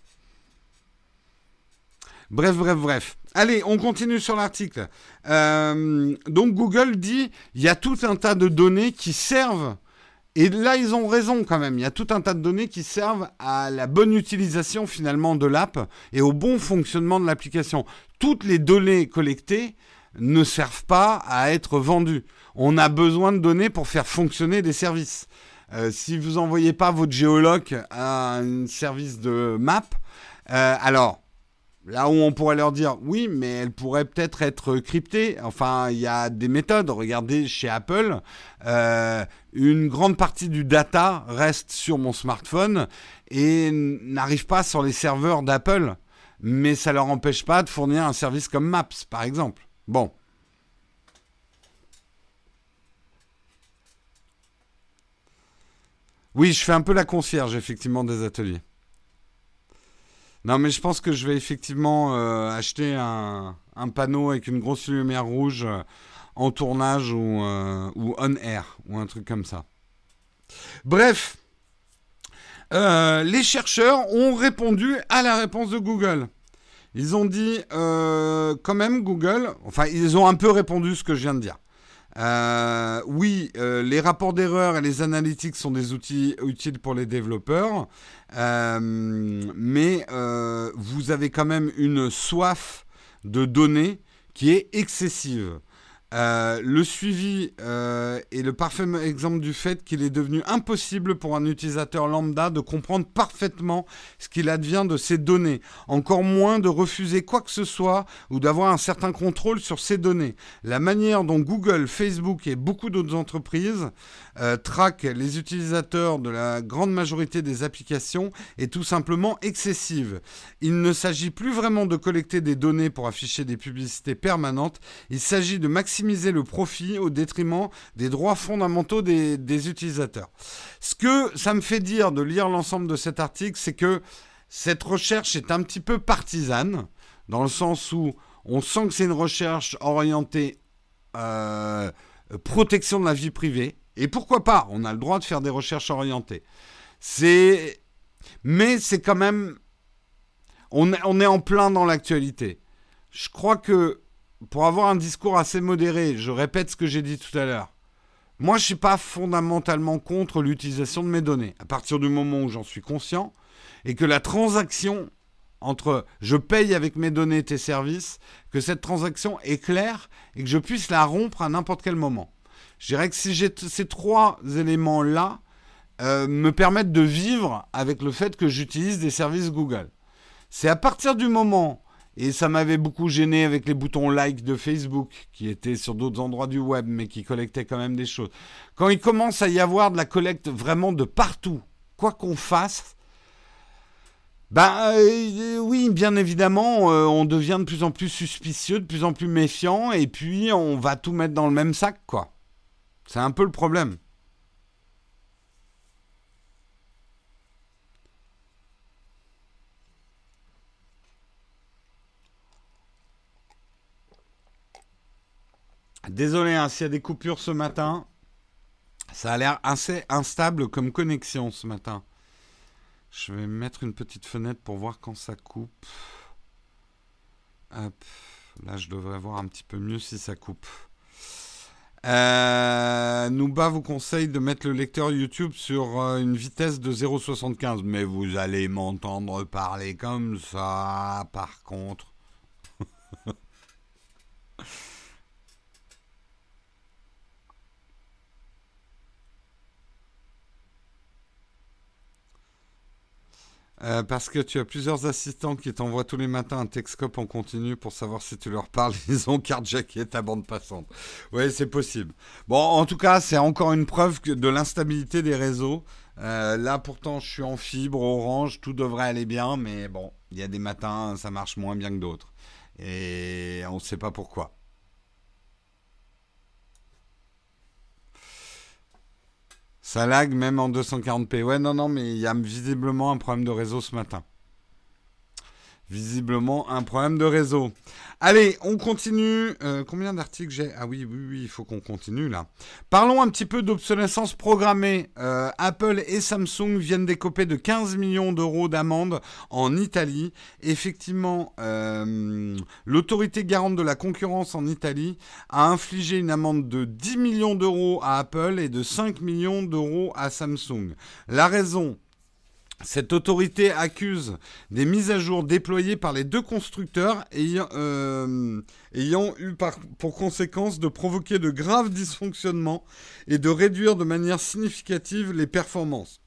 Bref, bref, bref. Allez, on continue sur l'article. Euh, donc Google dit, il y a tout un tas de données qui servent, et là ils ont raison quand même, il y a tout un tas de données qui servent à la bonne utilisation finalement de l'app et au bon fonctionnement de l'application. Toutes les données collectées ne servent pas à être vendues. On a besoin de données pour faire fonctionner des services. Euh, si vous n'envoyez pas votre géologue à un service de map, euh, alors Là où on pourrait leur dire oui, mais elle pourrait peut-être être cryptée. Enfin, il y a des méthodes. Regardez chez Apple, euh, une grande partie du data reste sur mon smartphone et n'arrive pas sur les serveurs d'Apple. Mais ça ne leur empêche pas de fournir un service comme Maps, par exemple. Bon. Oui, je fais un peu la concierge, effectivement, des ateliers. Non, mais je pense que je vais effectivement euh, acheter un, panneau avec une grosse lumière rouge euh, en tournage ou, euh, ou on air ou un truc comme ça. Bref, les chercheurs ont répondu à la réponse de Google. Ils ont dit quand même Google, enfin ils ont un peu répondu ce que je viens de dire. Euh, oui, euh, les rapports d'erreur et les analytics sont des outils utiles pour les développeurs, euh, mais vous avez quand même une soif de données qui est excessive. Euh, le suivi euh, est le parfait exemple du fait qu'il est devenu impossible pour un utilisateur lambda de comprendre parfaitement ce qu'il advient de ces données, encore moins de refuser quoi que ce soit ou d'avoir un certain contrôle sur ces données. La manière dont Google, Facebook et beaucoup d'autres entreprises euh, traquent les utilisateurs de la grande majorité des applications est tout simplement excessive. Il ne s'agit plus vraiment de collecter des données pour afficher des publicités permanentes, il s'agit de maximiser maximiser le profit au détriment des droits fondamentaux des, utilisateurs. Ce que ça me fait dire de lire l'ensemble de cet article, c'est que cette recherche est un petit peu partisane, dans le sens où on sent que c'est une recherche orientée euh, protection de la vie privée. Et pourquoi pas On a le droit de faire des recherches orientées. C'est, mais c'est quand même, on, est en plein dans l'actualité. Je crois que pour avoir un discours assez modéré, je répète ce que j'ai dit tout à l'heure. Moi, je ne suis pas fondamentalement contre l'utilisation de mes données. À partir du moment où j'en suis conscient et que la transaction entre je paye avec mes données tes services, que cette transaction est claire et que je puisse la rompre à n'importe quel moment. Je dirais que si ces trois éléments-là, euh, me permettre de vivre avec le fait que j'utilise des services Google. C'est à partir du moment, et ça m'avait beaucoup gêné avec les boutons like de Facebook, qui étaient sur d'autres endroits du web, mais qui collectaient quand même des choses. Quand il commence à y avoir de la collecte vraiment de partout, quoi qu'on fasse, ben oui, bien évidemment, euh, on devient de plus en plus suspicieux, de plus en plus méfiant, et puis on va tout mettre dans le même sac, quoi. C'est un peu le problème. Désolé hein, s'il y a des coupures ce matin. Ça a l'air assez instable comme connexion ce matin. Je vais mettre une petite fenêtre pour voir quand ça coupe. Hop. Là, je devrais voir un petit peu mieux si ça coupe. Euh, Nouba vous conseille de mettre le lecteur YouTube sur euh, une vitesse de 0,75. Mais vous allez m'entendre parler comme ça, par contre. Euh, parce que tu as plusieurs assistants qui t'envoient tous les matins un Texcope en continu pour savoir si tu leur parles, ils ont carjacké ta bande passante. Oui, c'est possible. Bon, en tout cas, c'est encore une preuve de l'instabilité des réseaux. Euh, là, pourtant, je suis en fibre, orange, tout devrait aller bien, mais bon, il y a des matins, ça marche moins bien que d'autres. Et on ne sait pas pourquoi. Ça lag même en 240p. Ouais, non, non, mais il y a visiblement un problème de réseau ce matin. Visiblement un problème de réseau. Allez, on continue. Euh, combien d'articles j'ai? Ah oui, oui, oui, il faut qu'on continue là. Parlons un petit peu d'obsolescence programmée. Euh, Apple et Samsung viennent d'écoper de 15 millions d'euros d'amende en Italie. Effectivement, euh, l'autorité garante de la concurrence en Italie a infligé une amende de 10 millions d'euros à Apple et de 5 millions d'euros à Samsung. La raison cette autorité accuse des mises à jour déployées par les deux constructeurs ayant, euh, eu pour conséquence de provoquer de graves dysfonctionnements et de réduire de manière significative les performances.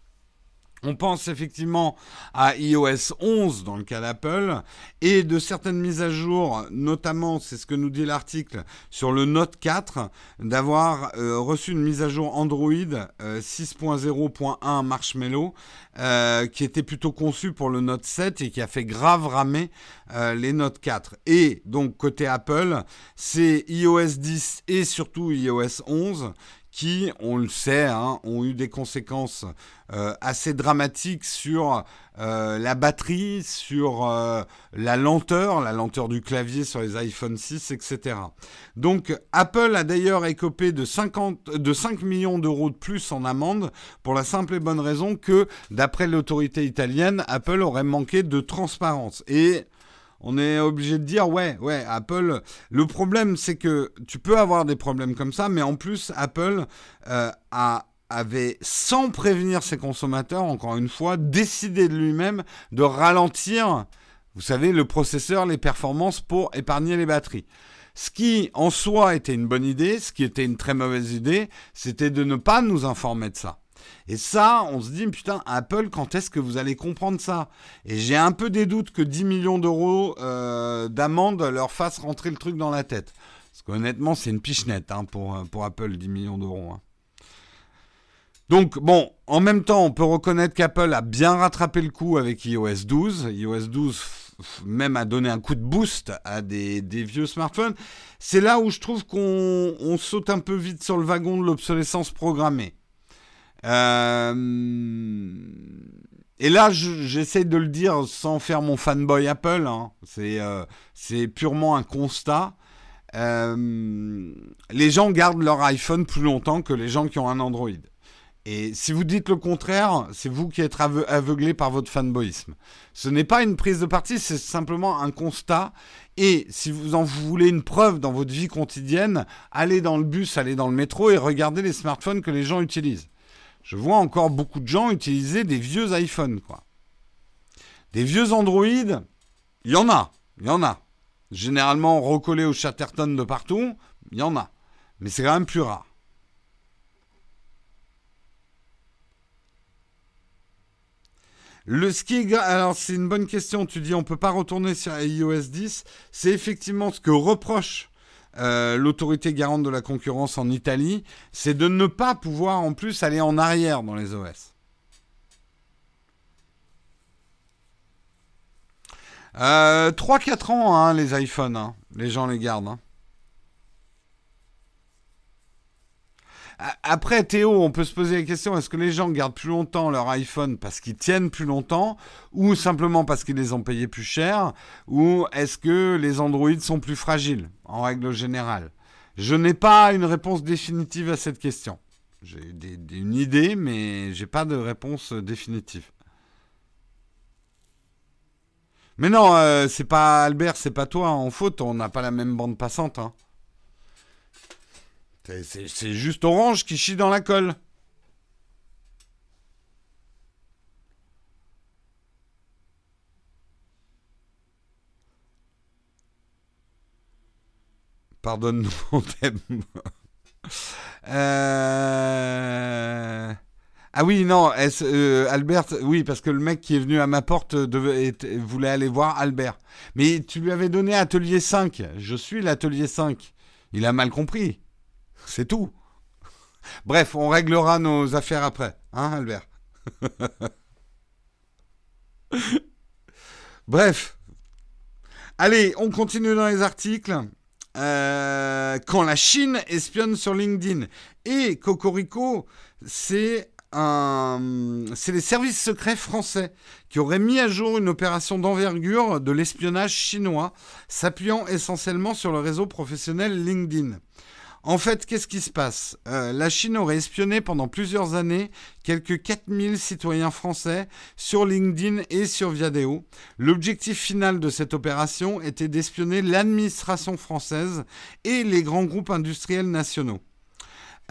On pense effectivement à iOS 11 dans le cas d'Apple et de certaines mises à jour, notamment, c'est ce que nous dit l'article, sur le Note 4, d'avoir euh, reçu une mise à jour Android 6.0.1 euh, Marshmallow euh, qui était plutôt conçue pour le Note 7 et qui a fait grave ramer les Note 4. Et donc côté Apple, c'est iOS 10 et surtout iOS 11 qui, on le sait, hein, ont eu des conséquences euh, assez dramatiques sur euh, la batterie, sur euh, la lenteur, la lenteur du clavier sur les iPhone 6, etc. Donc Apple a d'ailleurs écopé de, 50, de 5 millions d'euros de plus en amende pour la simple et bonne raison que, d'après l'autorité italienne, Apple aurait manqué de transparence. Et on est obligé de dire ouais, ouais, Apple. Le problème, c'est que tu peux avoir des problèmes comme ça, mais en plus, Apple euh, a avait, sans prévenir ses consommateurs, encore une fois, décidé de lui-même de ralentir, vous savez, le processeur, les performances pour épargner les batteries. Ce qui, en soi, était une bonne idée, ce qui était une très mauvaise idée, c'était de ne pas nous informer de ça. Et ça, on se dit, putain, Apple, quand est-ce que vous allez comprendre ça? Et j'ai un peu des doutes que 10 millions d'euros euh, d'amende leur fassent rentrer le truc dans la tête. Parce qu'honnêtement, c'est une pichenette hein, pour, euh, pour Apple, 10 millions d'euros. Hein. Donc, bon, en même temps, on peut reconnaître qu'Apple a bien rattrapé le coup avec iOS 12. iOS 12 même a donné un coup de boost à des vieux smartphones. C'est là où je trouve qu'on saute un peu vite sur le wagon de l'obsolescence programmée. Euh, et là, j'essaie de le dire sans faire mon fanboy Apple. Hein. Euh, c'est purement un constat. Euh, les gens gardent leur iPhone plus longtemps que les gens qui ont un Android. Et si vous dites le contraire, c'est vous qui êtes aveuglé par votre fanboyisme. Ce n'est pas une prise de parti, c'est simplement un constat. Et si vous en voulez une preuve dans votre vie quotidienne, allez dans le bus, allez dans le métro et regardez les smartphones que les gens utilisent je vois encore beaucoup de gens utiliser des vieux iPhones, quoi. Des vieux Android, il y en a, il y en a. Généralement recollés au Chatterton de partout, il y en a. Mais c'est quand même plus rare. Le ski, alors c'est une bonne question. Tu dis on peut pas retourner sur iOS 10. C'est effectivement ce que reproche euh, l'autorité garante de la concurrence en Italie, c'est de ne pas pouvoir en plus aller en arrière dans les OS. Euh, 3-4 ans, hein, les iPhones. Hein. Les gens les gardent. Hein. Après, Théo, on peut se poser la question est-ce que les gens gardent plus longtemps leur iPhone parce qu'ils tiennent plus longtemps ou simplement parce qu'ils les ont payés plus cher ou est-ce que les Android sont plus fragiles en règle générale? Je n'ai pas une réponse définitive à cette question. J'ai une idée, mais j'ai pas de réponse définitive. Mais non, euh, c'est pas Albert, c'est pas toi en faute, on n'a pas la même bande passante. Hein. C'est juste Orange qui chie dans la colle. Pardonne-nous, on t'aime. Euh, ah oui, non, euh, Albert, oui, parce que le mec qui est venu à ma porte voulait aller voir Albert. Mais tu lui avais donné Atelier 5. Je suis l'Atelier 5. Il a mal compris. C'est tout. Bref, on réglera nos affaires après, hein, Albert? Bref. Allez, on continue dans les articles. Euh, quand la Chine espionne sur LinkedIn. Et Cocorico, c'est c'est les services secrets français qui auraient mis à jour une opération d'envergure de l'espionnage chinois, s'appuyant essentiellement sur le réseau professionnel LinkedIn. En fait, qu'est-ce qui se passe? Euh, La Chine aurait espionné pendant plusieurs années quelques 4000 citoyens français sur LinkedIn et sur Viadeo. L'objectif final de cette opération était d'espionner l'administration française et les grands groupes industriels nationaux.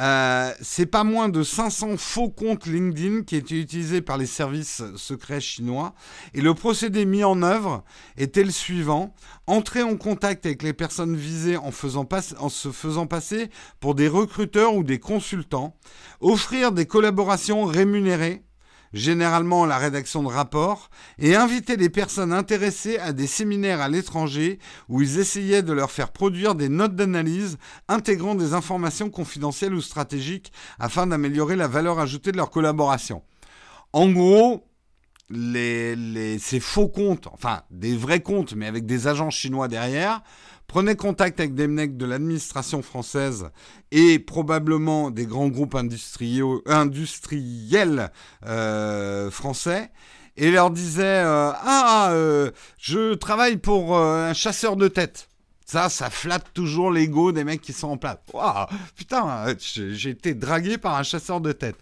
Euh, c'est pas moins de 500 faux comptes LinkedIn qui étaient utilisés par les services secrets chinois. Et le procédé mis en œuvre était le suivant. Entrer en contact avec les personnes visées en, en se faisant passer pour des recruteurs ou des consultants. Offrir des collaborations rémunérées généralement la rédaction de rapports, et inviter les personnes intéressées à des séminaires à l'étranger où ils essayaient de leur faire produire des notes d'analyse intégrant des informations confidentielles ou stratégiques afin d'améliorer la valeur ajoutée de leur collaboration. En gros, ces faux comptes, enfin des vrais comptes, mais avec des agents chinois derrière, Prenez contact avec des mecs de l'administration française et probablement des grands groupes industriels, euh, français et leur disait euh, ah euh, je travaille pour un chasseur de tête ça, ça flatte toujours l'ego des mecs qui sont en place. Waouh, putain, j'ai été dragué par un chasseur de tête.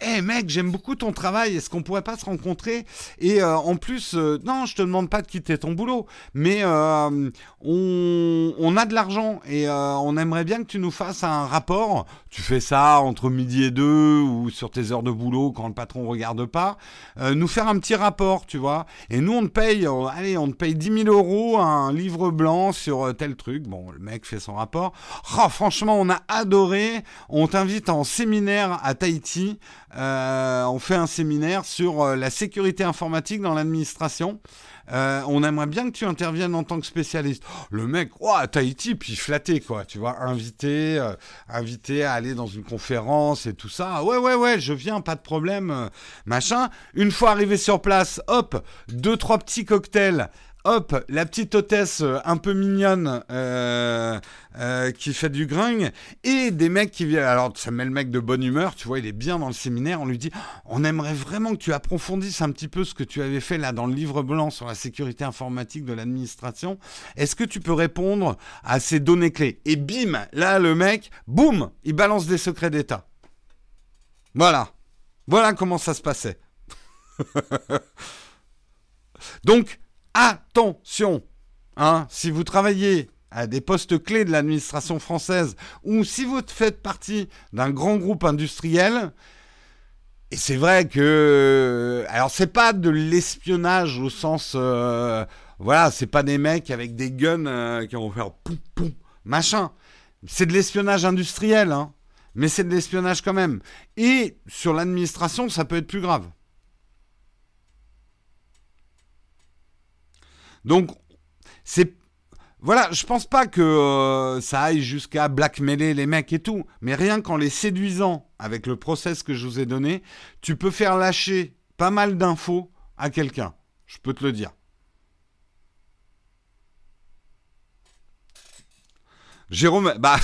Eh mec, j'aime beaucoup ton travail. Est-ce qu'on pourrait pas se rencontrer? Et euh, en plus, euh, non, je te demande pas de quitter ton boulot, mais euh, on, on, a de l'argent et on aimerait bien que tu nous fasses un rapport. Tu fais ça entre midi et deux ou sur tes heures de boulot quand le patron regarde pas. nous faire un petit rapport, tu vois. Et nous, on te paye, allez, on te paye 10 000 euros un livre blanc sur tel truc. Bon, le mec fait son rapport. Oh, franchement, on a adoré. On t'invite en séminaire à Tahiti. Euh, on fait un séminaire sur euh, la sécurité informatique dans l'administration. Euh, on aimerait bien que tu interviennes en tant que spécialiste. le mec, oh, Tahiti, puis flatté, quoi, tu vois, invité, invité à aller dans une conférence et tout ça. Ouais, ouais, ouais, je viens, pas de problème, machin. Une fois arrivé sur place, hop, deux, trois petits cocktails hop, la petite hôtesse euh, un peu mignonne euh, euh, qui fait du gringue, et des mecs qui viennent. Alors, ça met le mec de bonne humeur, tu vois, il est bien dans le séminaire. On lui dit On aimerait vraiment que tu approfondisses un petit peu ce que tu avais fait là dans le livre blanc sur la sécurité informatique de l'administration. Est-ce que tu peux répondre à ces données clés? Et bim, là, le mec, boum, il balance des secrets d'État. Voilà. Voilà comment ça se passait. Donc, attention, hein, si vous travaillez à des postes clés de l'administration française ou si vous faites partie d'un grand groupe industriel, et c'est vrai que, alors c'est pas de l'espionnage au sens, euh, voilà, c'est pas des mecs avec des guns euh, qui vont faire poum poum machin. C'est de l'espionnage industriel, hein, mais c'est de l'espionnage quand même. Et sur l'administration, ça peut être plus grave. Donc, c'est voilà, je pense pas que euh, ça aille jusqu'à blackmailer les mecs et tout, mais rien qu'en les séduisant avec le process que je vous ai donné, tu peux faire lâcher pas mal d'infos à quelqu'un. Je peux te le dire. Jérôme, bah,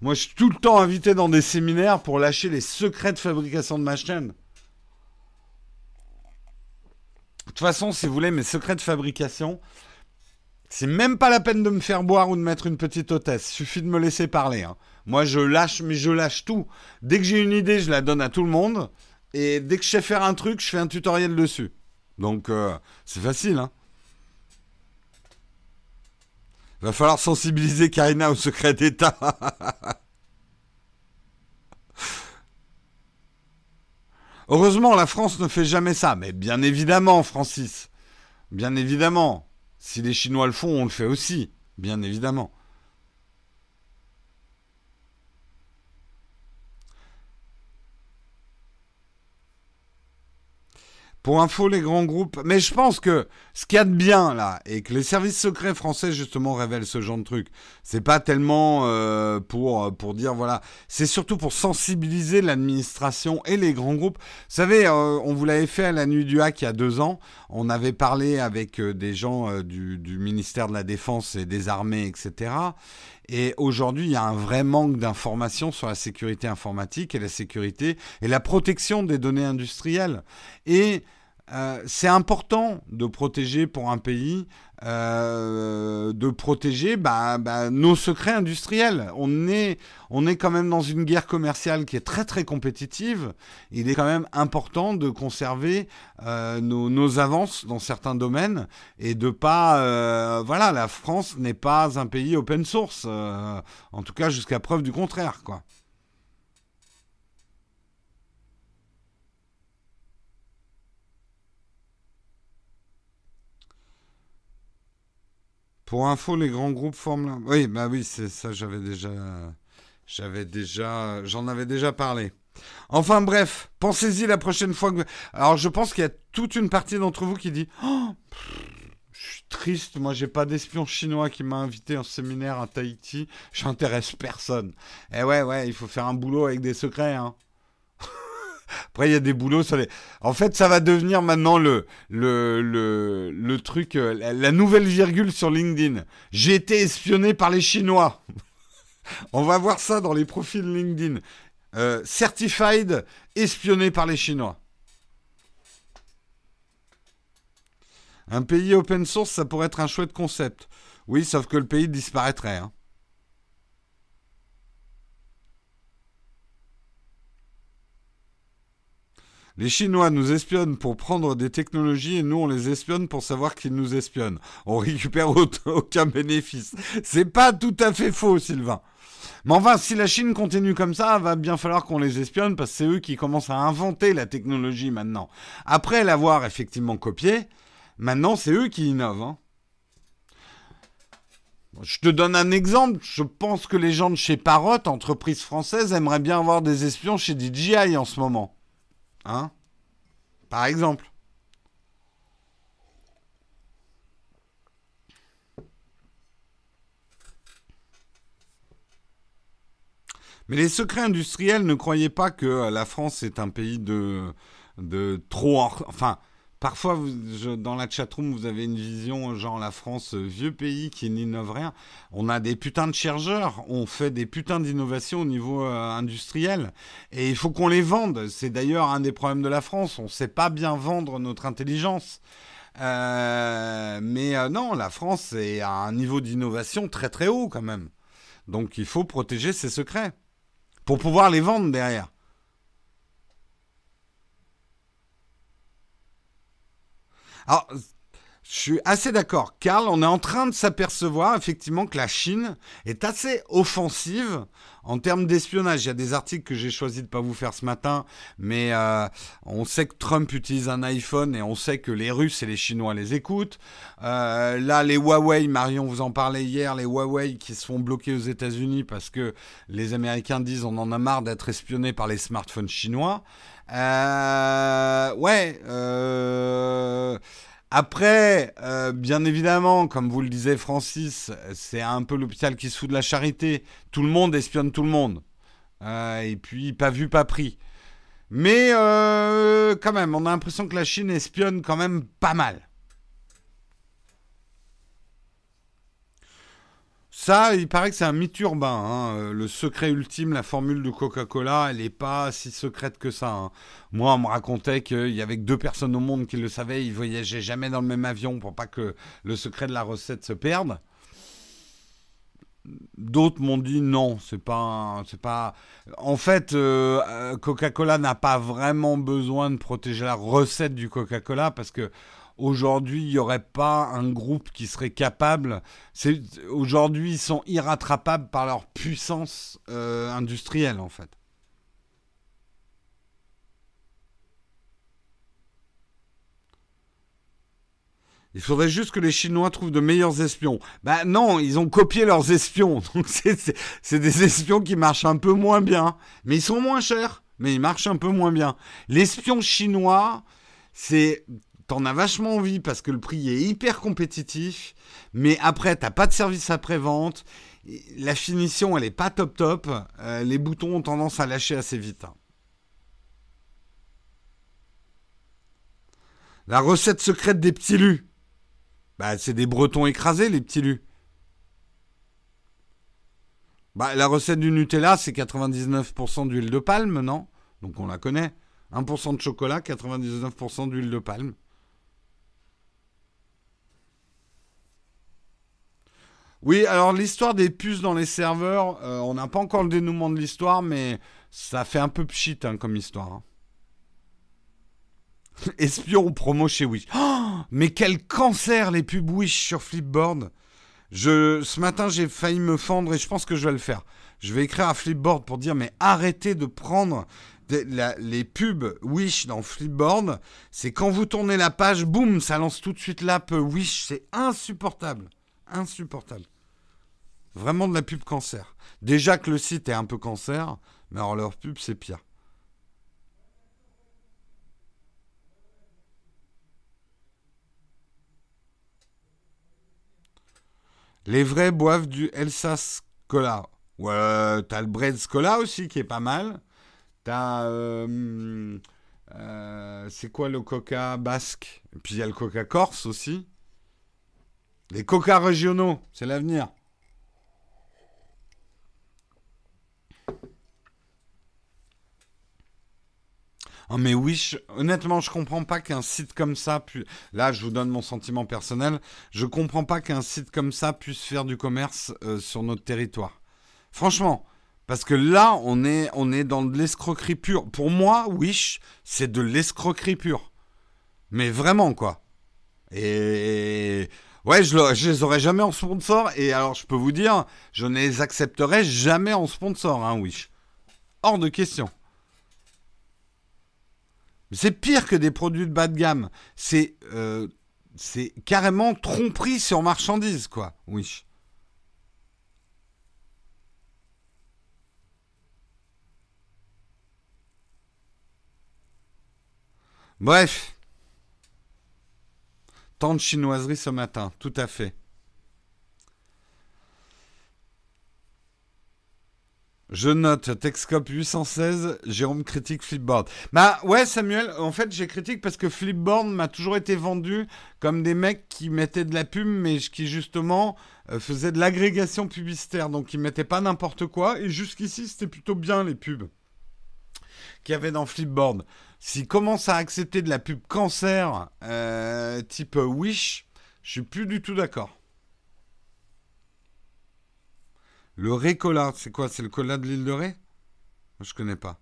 moi je suis tout le temps invité dans des séminaires pour lâcher les secrets de fabrication de ma chaîne. De toute façon, si vous voulez mes secrets de fabrication, c'est même pas la peine de me faire boire ou de mettre une petite hôtesse. Suffit de me laisser parler. Hein. Moi, je lâche, mais je lâche tout. Dès que j'ai une idée, je la donne à tout le monde. Et dès que je sais faire un truc, je fais un tutoriel dessus. Donc, euh, c'est facile. Hein. Va falloir sensibiliser Karina au secret d'État. Heureusement, la France ne fait jamais ça. Mais bien évidemment, Francis. Bien évidemment. Si les Chinois le font, on le fait aussi, bien évidemment. Pour info, les grands groupes. Mais je pense que ce qu'il y a de bien là, et que les services secrets français justement révèlent ce genre de truc, c'est pas tellement euh, pour pour dire voilà, c'est surtout pour sensibiliser l'administration et les grands groupes. Vous savez, euh, on vous l'avait fait à la nuit du hack il y a deux ans. On avait parlé avec euh, des gens du, du ministère de la Défense et des armées, etc. Et aujourd'hui, il y a un vrai manque d'informations sur la sécurité informatique et la sécurité et la protection des données industrielles. Et euh, c'est important de protéger pour un pays, euh, de protéger bah, bah, nos secrets industriels. On est, on est quand même dans une guerre commerciale qui est très très compétitive. Il est quand même important de conserver euh, nos, nos, avances dans certains domaines et de pas, voilà, la France n'est pas un pays open source, en tout cas jusqu'à preuve du contraire, quoi. Pour info, les grands groupes forment. La... Oui, bah oui, c'est ça. J'avais déjà, j'avais déjà, j'en avais déjà parlé. Enfin bref, pensez-y la prochaine fois que. Alors je pense qu'il y a toute une partie d'entre vous qui dit. Oh, je suis triste, moi j'ai pas d'espion chinois qui m'a invité en séminaire à Tahiti. J'intéresse personne. Eh ouais, ouais, il faut faire un boulot avec des secrets, hein. Après, il y a des boulots sur les. En fait, ça va devenir maintenant le, truc, euh, la, nouvelle virgule sur LinkedIn. J'ai été espionné par les Chinois. On va voir ça dans les profils LinkedIn. Euh, certified espionné par les Chinois. Un pays open source, ça pourrait être un chouette concept. Oui, sauf que le pays disparaîtrait. Hein. Les Chinois nous espionnent pour prendre des technologies et nous on les espionne pour savoir qu'ils nous espionnent. On récupère aucun bénéfice. C'est pas tout à fait faux, Sylvain. Mais enfin, si la Chine continue comme ça, va bien falloir qu'on les espionne parce que c'est eux qui commencent à inventer la technologie maintenant. Après l'avoir effectivement copiée, maintenant c'est eux qui innovent. Hein. Je te donne un exemple. Je pense que les gens de chez Parrot, entreprise française, aimeraient bien avoir des espions chez DJI en ce moment. Hein? Par exemple. Mais les secrets industriels, ne croyez pas que la France est un pays de, de trop... Enfin, Parfois, dans la chatroom, vous avez une vision, genre la France, euh, vieux pays qui n'innove rien. On a des putains de chercheurs, on fait des putains d'innovations au niveau euh, industriel. Et il faut qu'on les vende. C'est d'ailleurs un des problèmes de la France. On ne sait pas bien vendre notre intelligence. Euh, mais non, la France est à un niveau d'innovation très très haut quand même. Donc il faut protéger ses secrets pour pouvoir les vendre derrière. Alors, je suis assez d'accord. Karl, on est en train de s'apercevoir effectivement que la Chine est assez offensive en termes d'espionnage. Il y a des articles que j'ai choisi de ne pas vous faire ce matin, mais euh, on sait que Trump utilise un iPhone et on sait que les Russes et les Chinois les écoutent. Euh, là, les Huawei, Marion vous en parlait hier, les Huawei qui se font bloquer aux États-Unis parce que les Américains disent on en a marre d'être espionnés par les smartphones chinois. Euh, ouais. Euh, Après, euh, bien évidemment, comme vous le disait Francis, c'est un peu l'hôpital qui se fout de la charité. Tout le monde espionne tout le monde. Euh, et puis, pas vu, pas pris. Mais euh, quand même, on a l'impression que la Chine espionne quand même pas mal. Ça, il paraît que c'est un mythe urbain. Hein. Euh, le secret ultime, la formule de Coca-Cola, elle n'est pas si secrète que ça. Hein. Moi, on me racontait qu'il y avait que deux personnes au monde qui le savaient. Ils voyageaient jamais dans le même avion pour pas que le secret de la recette se perde. D'autres m'ont dit non, c'est pas, c'est pas. En fait, euh, euh, Coca-Cola n'a pas vraiment besoin de protéger la recette du Coca-Cola parce que Aujourd'hui, il n'y aurait pas un groupe qui serait capable. Aujourd'hui, ils sont irrattrapables par leur puissance euh, industrielle, en fait. Il faudrait juste que les Chinois trouvent de meilleurs espions. Ben non, ils ont copié leurs espions. Donc c'est des espions qui marchent un peu moins bien. Mais ils sont moins chers. Mais ils marchent un peu moins bien. L'espion chinois, c'est t'en as vachement envie parce que le prix est hyper compétitif, mais après, t'as pas de service après-vente, la finition, elle est pas top top, euh, les boutons ont tendance à lâcher assez vite. La recette secrète des petits lus. Bah, c'est des bretons écrasés, les petits lus. Bah, la recette du Nutella, c'est 99% d'huile de palme, non? Donc on la connaît. 1% de chocolat, 99% d'huile de palme. Oui, alors l'histoire des puces dans les serveurs, euh, on n'a pas encore le dénouement de l'histoire, mais ça fait un peu pchit hein, comme histoire. Hein. Espion promo chez Wish. Oh, mais quel cancer les pubs Wish sur Flipboard. Je, ce matin, j'ai failli me fendre et je pense que je vais le faire. Je vais écrire à Flipboard pour dire mais arrêtez de prendre les pubs Wish dans Flipboard. C'est quand vous tournez la page, boum, ça lance tout de suite l'app Wish. C'est insupportable insupportable. Vraiment de la pub cancer. Déjà que le site est un peu cancer, mais alors leur pub, c'est pire. Les vrais boivent du Elsace Cola. Ouais, t'as le Bread Cola aussi qui est pas mal. T'as. Euh, euh, c'est quoi le coca basque? Et puis il y a le coca corse aussi. Les coca régionaux, c'est l'avenir. Oh mais oui, honnêtement, je comprends pas qu'un site comme ça puisse. Là, je vous donne mon sentiment personnel. Je comprends pas qu'un site comme ça puisse faire du commerce euh, sur notre territoire. Franchement, parce que là, on est, on est dans de l'escroquerie pure. Pour moi, Wish, c'est de l'escroquerie pure. Mais vraiment, quoi. Et Ouais, je, je, les aurais jamais en sponsor. Et alors, je peux vous dire, je ne les accepterai jamais en sponsor, hein, Wish. Hors de question. C'est pire que des produits de bas de gamme. C'est euh, carrément tromperie sur marchandise, quoi, Wish. Bref. Tant de chinoiserie ce matin, tout à fait. Je note Texcop 816, Jérôme critique Flipboard. Bah ouais Samuel, en fait j'ai critique parce que Flipboard m'a toujours été vendu comme des mecs qui mettaient de la pub mais qui justement euh, faisaient de l'agrégation publicitaire. Donc ils mettaient pas n'importe quoi et jusqu'ici c'était plutôt bien les pubs qu'il y avait dans Flipboard. S'ils commencent à accepter de la pub cancer euh, type Wish, je suis plus du tout d'accord. Le Récola, c'est quoi? C'est le cola de l'île de Ré? Je connais pas.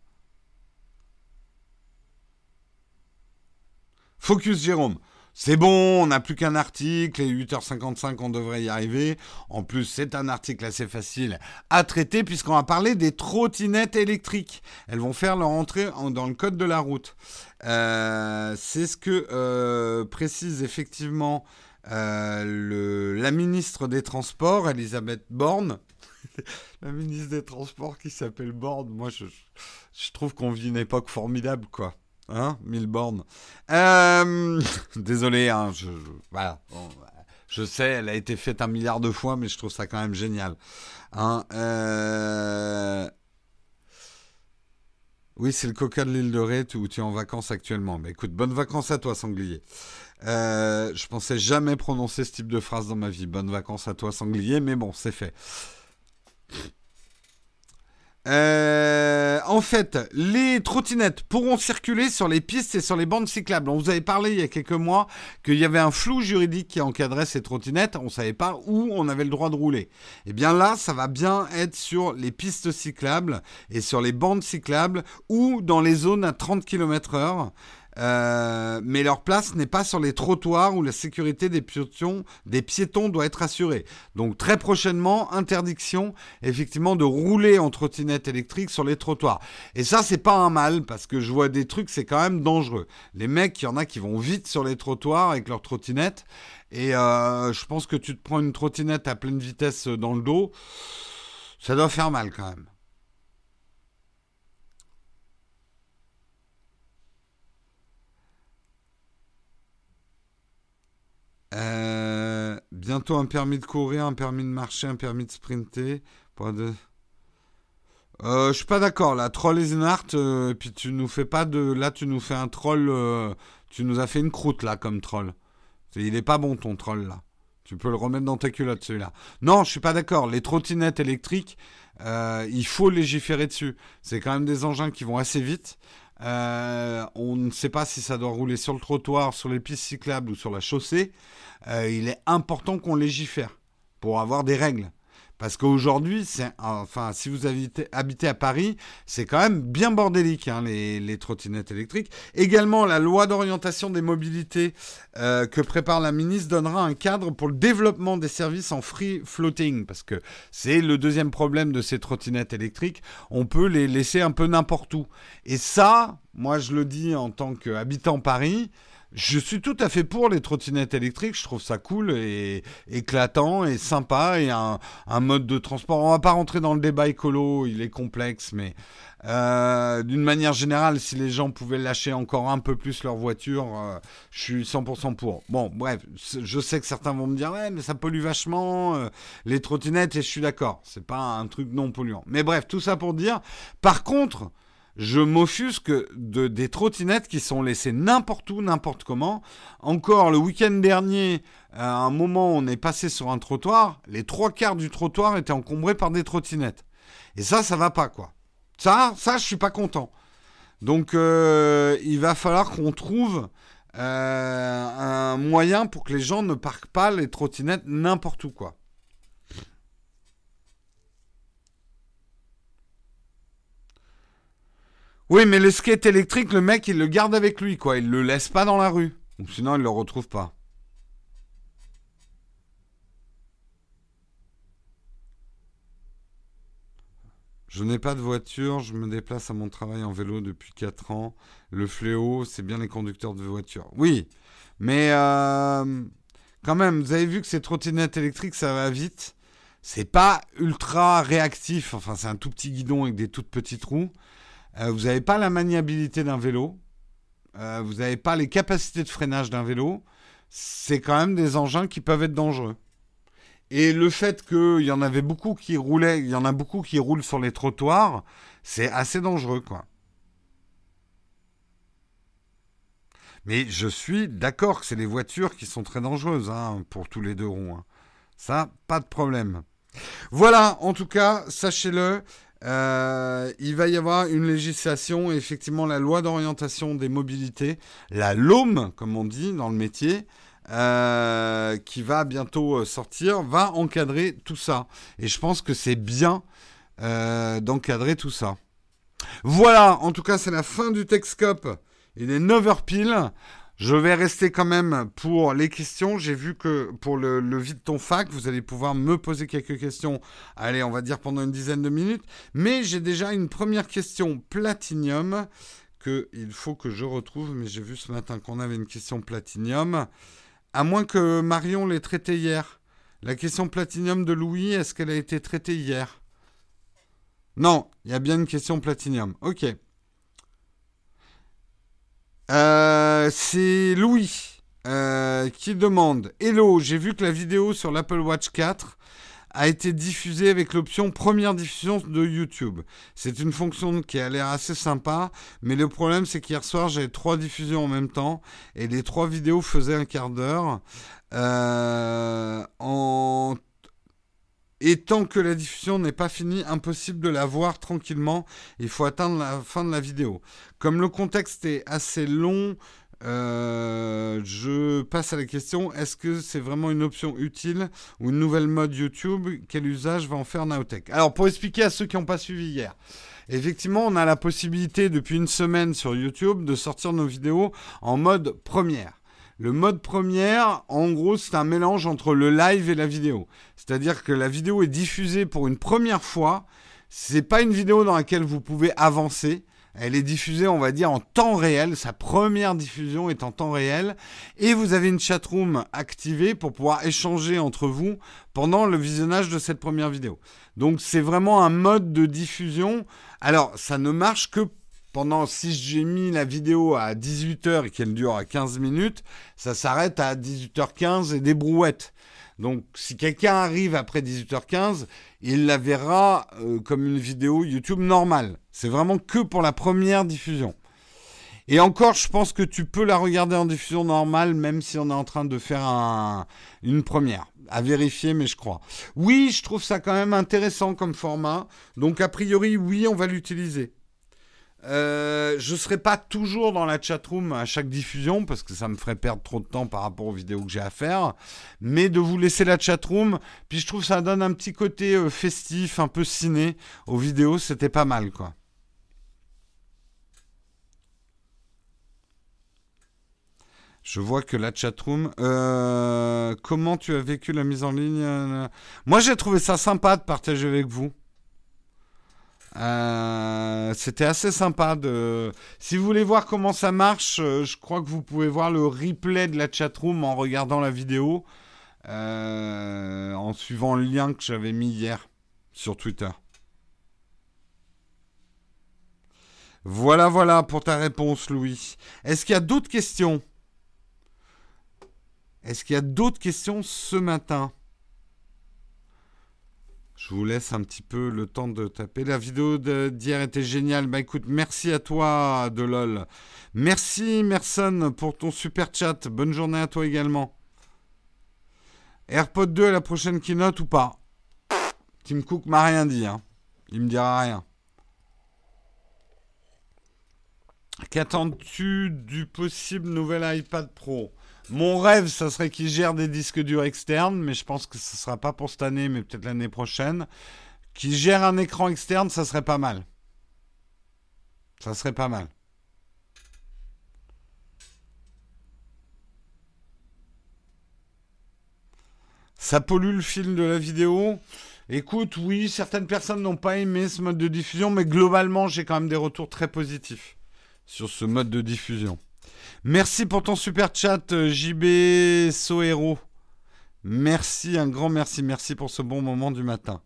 Focus Jérôme. C'est bon, on n'a plus qu'un article et 8h55, on devrait y arriver. En plus, c'est un article assez facile à traiter puisqu'on va parler des trottinettes électriques. Elles vont faire leur entrée dans le code de la route. Euh, c'est ce que euh, précise effectivement euh, la ministre des Transports, Elisabeth Borne. la ministre des Transports qui s'appelle Borne. Moi, je, je trouve qu'on vit une époque formidable, quoi. Hein 1000 bornes. Euh, désolé, hein, je, voilà. je sais, elle a été faite un milliard de fois, mais je trouve ça quand même génial. Hein, euh, oui, c'est le coca de l'île de Ré où tu es en vacances actuellement. Mais écoute, bonnes vacances à toi, sanglier. Euh, je pensais jamais prononcer ce type de phrase dans ma vie. Bonnes vacances à toi, sanglier, mais bon, c'est fait. Euh, en fait, les trottinettes pourront circuler sur les pistes et sur les bandes cyclables. On vous avait parlé il y a quelques mois qu'il y avait un flou juridique qui encadrait ces trottinettes. On ne savait pas où on avait le droit de rouler. Et eh bien là, ça va bien être sur les pistes cyclables et sur les bandes cyclables ou dans les zones à 30 km/h. Euh, mais leur place n'est pas sur les trottoirs où la sécurité des piétons, doit être assurée. Donc très prochainement, interdiction effectivement de rouler en trottinette électrique sur les trottoirs. Et ça, c'est pas un mal parce que je vois des trucs, c'est quand même dangereux. Les mecs, il y en a qui vont vite sur les trottoirs avec leur trottinette. Et euh, je pense que tu te prends une trottinette à pleine vitesse dans le dos, ça doit faire mal quand même. Euh, bientôt un permis de courir, un permis de marcher, un permis de sprinter. Pas de... Euh, je suis pas d'accord là. Troll is art. Euh, puis tu nous fais pas de. Là, tu nous fais un troll. Tu nous as fait une croûte là comme troll. Il est pas bon ton troll là. Tu peux le remettre dans ta culotte celui-là. Non, je suis pas d'accord. Les trottinettes électriques, il faut légiférer dessus. C'est quand même des engins qui vont assez vite. Euh, on ne sait pas si ça doit rouler sur le trottoir, sur les pistes cyclables ou sur la chaussée. Euh, il est important qu'on légifère pour avoir des règles. Parce qu'aujourd'hui, enfin, si vous habitez, habitez à Paris, c'est quand même bien bordélique, hein, les, trottinettes électriques. Également, la loi d'orientation des mobilités euh, que prépare la ministre donnera un cadre pour le développement des services en free floating. Parce que c'est le deuxième problème de ces trottinettes électriques. On peut les laisser un peu n'importe où. Et ça, moi, je le dis en tant qu'habitant Paris, je suis tout à fait pour les trottinettes électriques. Je trouve ça cool et éclatant et sympa et un, mode de transport. On va pas rentrer dans le débat écolo, il est complexe, mais euh, d'une manière générale, si les gens pouvaient lâcher encore un peu plus leur voiture, euh, je suis 100% pour. Bon, bref, je sais que certains vont me dire, ouais, mais ça pollue vachement euh, les trottinettes et je suis d'accord. C'est pas un truc non polluant. Mais bref, tout ça pour dire. Par contre, je m'offusque de, des trottinettes qui sont laissées n'importe où, n'importe comment. Encore le week-end dernier, à un moment on est passé sur un trottoir, les trois quarts du trottoir étaient encombrés par des trottinettes. Et ça, ça va pas, quoi. Ça, ça, je suis pas content. Donc, euh, il va falloir qu'on trouve euh, un moyen pour que les gens ne parquent pas les trottinettes n'importe où, quoi. Oui, mais le skate électrique, le mec, il le garde avec lui, quoi. Il le laisse pas dans la rue. Sinon, il le retrouve pas. Je n'ai pas de voiture, je me déplace à mon travail en vélo depuis 4 ans. Le fléau, c'est bien les conducteurs de voitures. Oui, mais euh, quand même, vous avez vu que ces trottinettes électriques, ça va vite. C'est pas ultra réactif, enfin c'est un tout petit guidon avec des toutes petites roues. Euh, vous n'avez pas la maniabilité d'un vélo. Euh, vous n'avez pas les capacités de freinage d'un vélo. C'est quand même des engins qui peuvent être dangereux. Et le fait qu'il y en avait beaucoup qui roulaient, il y en a beaucoup qui roulent sur les trottoirs, c'est assez dangereux, quoi. Mais je suis d'accord que c'est les voitures qui sont très dangereuses hein, pour tous les deux ronds. Hein. Ça, pas de problème. Voilà, en tout cas, sachez-le, euh, il va y avoir une législation, effectivement la loi d'orientation des mobilités, la LOM, comme on dit dans le métier, euh, qui va bientôt euh, sortir, va encadrer tout ça. Et je pense que c'est bien d'encadrer tout ça. Voilà, en tout cas c'est la fin du Texcope. Il est 9h pile. Je vais rester quand même pour les questions. J'ai vu que pour le, le vide ton fac, vous allez pouvoir me poser quelques questions. Allez, on va dire pendant une dizaine de minutes. Mais j'ai déjà une première question platinium que il faut que je retrouve. Mais j'ai vu ce matin qu'on avait une question platinium. À moins que Marion l'ait traitée hier. La question platinium de Louis, est-ce qu'elle a été traitée hier? Non, il y a bien une question platinium. Ok. Euh, c'est Louis euh, qui demande Hello, j'ai vu que la vidéo sur l'Apple Watch 4 a été diffusée avec l'option première diffusion de YouTube. C'est une fonction qui a l'air assez sympa, mais le problème c'est qu'hier soir j'avais trois diffusions en même temps et les trois vidéos faisaient un quart d'heure. Euh, en et tant que la diffusion n'est pas finie, impossible de la voir tranquillement. Il faut attendre la fin de la vidéo. Comme le contexte est assez long, euh, je passe à la question est-ce que c'est vraiment une option utile ou une nouvelle mode YouTube? Quel usage va en faire Nowtech Alors, pour expliquer à ceux qui n'ont pas suivi hier, effectivement, on a la possibilité depuis une semaine sur YouTube de sortir nos vidéos en mode première. Le mode première, en gros, c'est un mélange entre le live et la vidéo. C'est-à-dire que la vidéo est diffusée pour une première fois. C'est pas une vidéo dans laquelle vous pouvez avancer. Elle est diffusée, on va dire, en temps réel. Sa première diffusion est en temps réel. Et vous avez une chatroom activée pour pouvoir échanger entre vous pendant le visionnage de cette première vidéo. Donc c'est vraiment un mode de diffusion. Alors ça ne marche que pendant, si j'ai mis la vidéo à 18h et qu'elle dure à 15 minutes, ça s'arrête à 18h15 et des brouettes. Donc, si quelqu'un arrive après 18h15, il la verra euh, comme une vidéo YouTube normale. C'est vraiment que pour la première diffusion. Et encore, je pense que tu peux la regarder en diffusion normale, même si on est en train de faire une première. À vérifier, mais je crois. Oui, je trouve ça quand même intéressant comme format. Donc, a priori, oui, on va l'utiliser. Euh, je ne serai pas toujours dans la chatroom à chaque diffusion parce que ça me ferait perdre trop de temps par rapport aux vidéos que j'ai à faire. Mais de vous laisser la chatroom, puis je trouve ça donne un petit côté euh, festif, un peu ciné aux vidéos, c'était pas mal quoi. Je vois que la chatroom. Euh, comment tu as vécu la mise en ligne Moi j'ai trouvé ça sympa de partager avec vous. Euh, c'était assez sympa de. Si vous voulez voir comment ça marche, euh, je crois que vous pouvez voir le replay de la chatroom en regardant la vidéo, euh, en suivant le lien que j'avais mis hier sur Twitter. Voilà, voilà pour ta réponse, Louis. Est-ce qu'il y a d'autres questions? Est-ce qu'il y a d'autres questions ce matin? Je vous laisse un petit peu le temps de taper. La vidéo d'hier était géniale. Bah écoute, merci à toi, de lol. Merci, Merson, pour ton super chat. Bonne journée à toi également. AirPod 2 à la prochaine keynote ou pas? Tim Cook m'a rien dit. Hein. Il me dira rien. Qu'attends-tu du possible nouvel iPad Pro? Mon rêve, ça serait qu'il gère des disques durs externes, mais je pense que ce ne sera pas pour cette année, mais peut-être l'année prochaine. Qu'il gère un écran externe, ça serait pas mal. Ça serait pas mal. Ça pollue le fil de la vidéo. Écoute, oui, certaines personnes n'ont pas aimé ce mode de diffusion, mais globalement, j'ai quand même des retours très positifs sur ce mode de diffusion. Merci pour ton super chat, euh, JB Sohero. Merci, un grand merci, merci pour ce bon moment du matin.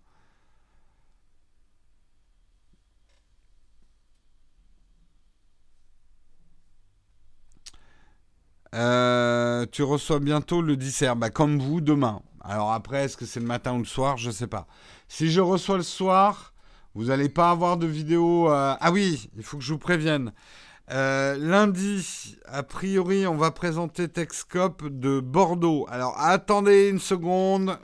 Euh, tu reçois bientôt le dessert, bah, comme vous, demain. Alors après, est-ce que c'est le matin ou le soir Je ne sais pas. Si je reçois le soir, vous n'allez pas avoir de vidéo. Euh, ah oui, il faut que je vous prévienne. Euh, lundi, a priori, on va présenter Texcop de Bordeaux. Alors attendez une seconde.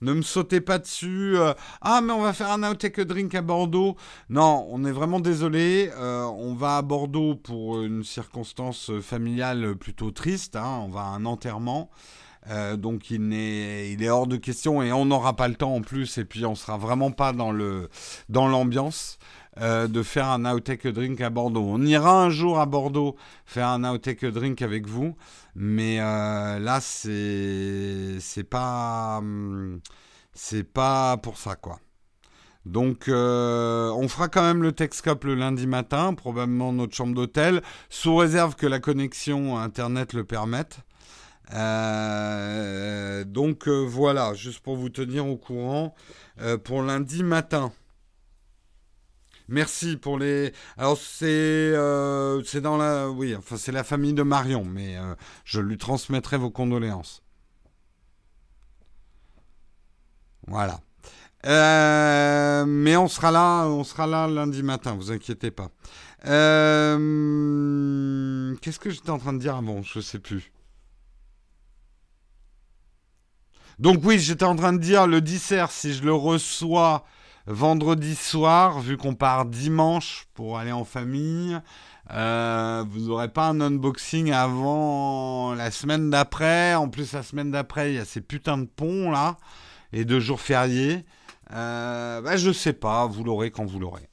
Ne me sautez pas dessus. Euh, ah, mais on va faire un Now Take a Drink à Bordeaux. Non, on est vraiment désolé. Euh, on va à Bordeaux pour une circonstance familiale plutôt triste. Hein. On va à un enterrement. donc il est, il est hors de question et on n'aura pas le temps en plus et puis on sera vraiment pas dans dans l'ambiance. Euh, de faire un Now Drink à Bordeaux. On ira un jour à Bordeaux faire un Now Drink avec vous, mais euh, là c'est c'est pas hum, c'est pas pour ça quoi. Donc, euh, on fera quand même le Texcop le lundi matin, probablement notre chambre d'hôtel, sous réserve que la connexion Internet le permette. donc voilà, juste pour vous tenir au courant pour lundi matin. Merci pour les. Alors c'est euh, c'est dans la oui enfin c'est la famille de Marion mais euh, je lui transmettrai vos condoléances. Voilà. Euh, mais on sera là on sera là lundi matin vous inquiétez pas. Qu'est-ce que j'étais en train de dire avant je sais plus. Donc oui j'étais en train de dire le dissert si je le reçois vendredi soir, vu qu'on part dimanche pour aller en famille, euh, vous n'aurez pas un unboxing avant la semaine d'après. En plus, la semaine d'après, il y a ces putains de ponts là et de jours fériés. Euh, bah, je sais pas, vous l'aurez quand vous l'aurez.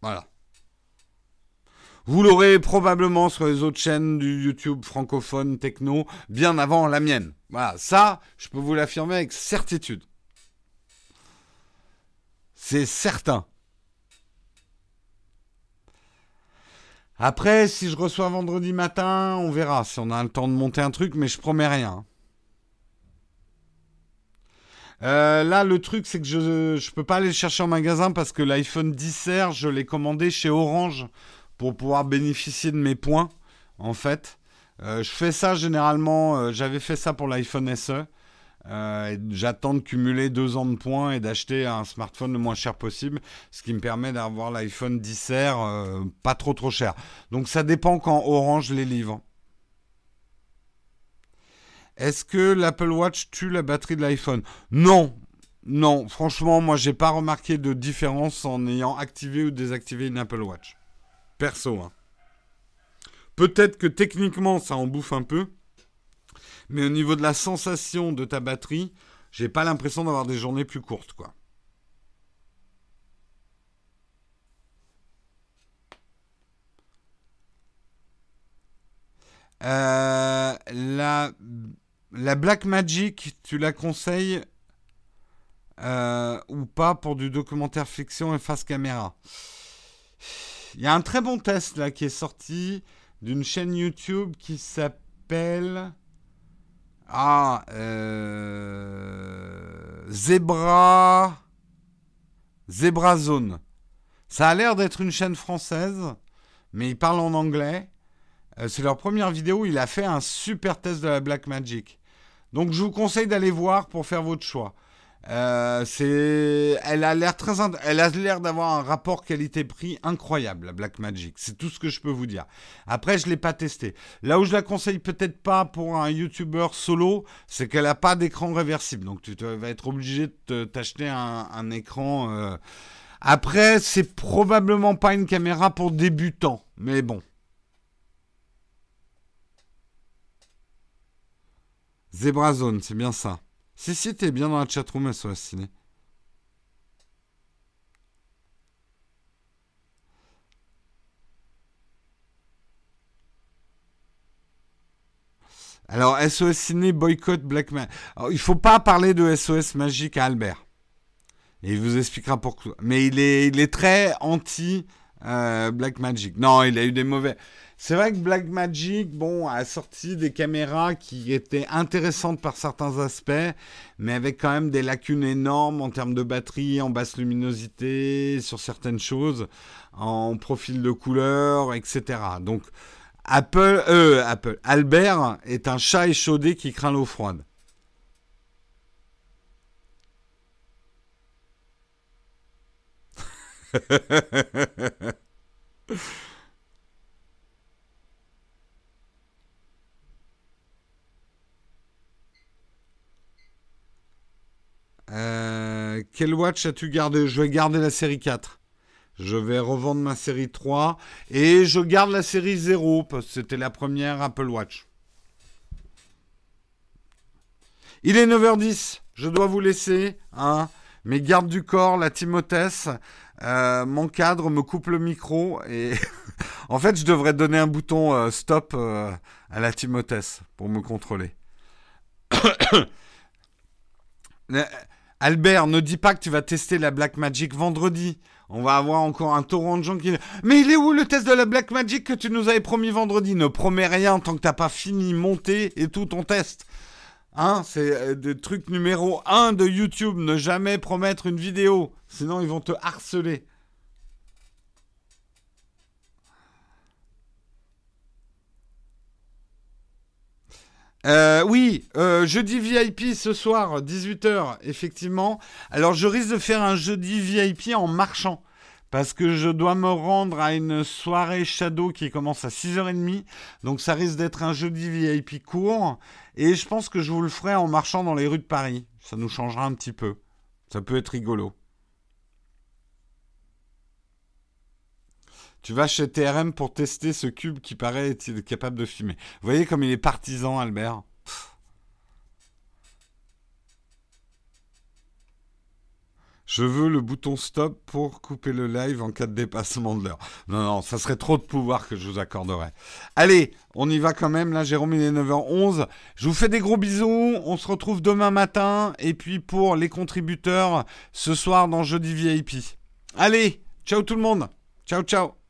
Voilà. Vous l'aurez probablement sur les autres chaînes du YouTube francophone techno bien avant la mienne. Voilà, ça, je peux vous l'affirmer avec certitude. C'est certain. Après, si je reçois vendredi matin, on verra si on a le temps de monter un truc, mais je promets rien. Euh, là, le truc, c'est que je ne peux pas aller le chercher en magasin parce que l'iPhone 10R, je l'ai commandé chez Orange pour pouvoir bénéficier de mes points, en fait. Euh, je fais ça généralement, euh, j'avais fait ça pour l'iPhone SE. Euh, j'attends de cumuler deux ans de points et d'acheter un smartphone le moins cher possible, ce qui me permet d'avoir l'iPhone 10R euh, pas trop trop cher. Donc ça dépend quand Orange les livre. Est-ce que l'Apple Watch tue la batterie de l'iPhone? Non, non. Franchement, moi j'ai pas remarqué de différence en ayant activé ou désactivé une Apple Watch. Perso. Hein. Peut-être que techniquement ça en bouffe un peu. Mais au niveau de la sensation de ta batterie, j'ai pas l'impression d'avoir des journées plus courtes, quoi. Euh, la, la Black Magic, tu la conseilles euh, ou pas pour du documentaire fiction et face caméra? Il y a un très bon test là qui est sorti d'une chaîne YouTube qui s'appelle ah, euh, Zebra. Zebra Zone. Ça a l'air d'être une chaîne française, mais il parle en anglais. Euh, c'est leur première vidéo. Il a fait un super test de la Black Magic. Donc je vous conseille d'aller voir pour faire votre choix. Euh, elle a l'air très, elle a l'air d'avoir un rapport qualité-prix incroyable, la Black Magic. C'est tout ce que je peux vous dire. Après, je l'ai pas testé. Là où je la conseille peut-être pas pour un YouTuber solo, c'est qu'elle a pas d'écran réversible. Donc tu vas être obligé de t'acheter un, écran. Euh. Après, c'est probablement pas une caméra pour débutants, mais bon. Zebra Zone, c'est bien ça. Si, si, t'es bien dans la chatroom SOS Ciné. Alors, SOS Ciné boycott Blackman. Il faut pas parler de SOS Magique à Albert. Et il vous expliquera pourquoi. Mais il est, il est très anti euh, Black Magic. Non, il a eu des mauvais. C'est vrai que Blackmagic, bon, a sorti des caméras qui étaient intéressantes par certains aspects, mais avec quand même des lacunes énormes en termes de batterie, en basse luminosité, sur certaines choses, en profil de couleur, etc. Donc, Apple, euh, Apple, Albert est un chat échaudé qui craint l'eau froide. Euh, quel watch as-tu gardé? Je vais garder la série 4. Je vais revendre ma série 3 et je garde la série 0 parce que c'était la première Apple Watch. Il est 9h10, je dois vous laisser. Hein. Mes gardes du corps, la Timothée, euh, mon cadre me coupe le micro en fait je devrais donner un bouton euh, stop à la Timothée pour me contrôler. Albert, ne dis pas que tu vas tester la Black Magic vendredi. On va avoir encore un torrent de gens qui... Mais il est où le test de la Black Magic que tu nous avais promis vendredi? Ne promets rien tant que t'as pas fini, monté et tout ton test. Hein, c'est euh, le truc numéro 1 de YouTube. Ne jamais promettre une vidéo. Sinon, ils vont te harceler. Euh, oui, euh, jeudi VIP ce soir, 18h, effectivement. Alors, je risque de faire un jeudi VIP en marchant. Parce que je dois me rendre à une soirée Shadow qui commence à 6h30. Donc, ça risque d'être un jeudi VIP court. Et je pense que je vous le ferai en marchant dans les rues de Paris. Ça nous changera un petit peu. Ça peut être rigolo. Tu vas chez TRM pour tester ce cube qui paraît capable de filmer. Vous voyez comme il est partisan, Albert Je veux le bouton stop pour couper le live en cas de dépassement de l'heure. Non, non, ça serait trop de pouvoir que je vous accorderais. Allez, on y va quand même. Là, Jérôme, il est 9h11. Je vous fais des gros bisous. On se retrouve demain matin. Et puis pour les contributeurs, ce soir dans Jeudi VIP. Allez, ciao tout le monde. Ciao, ciao.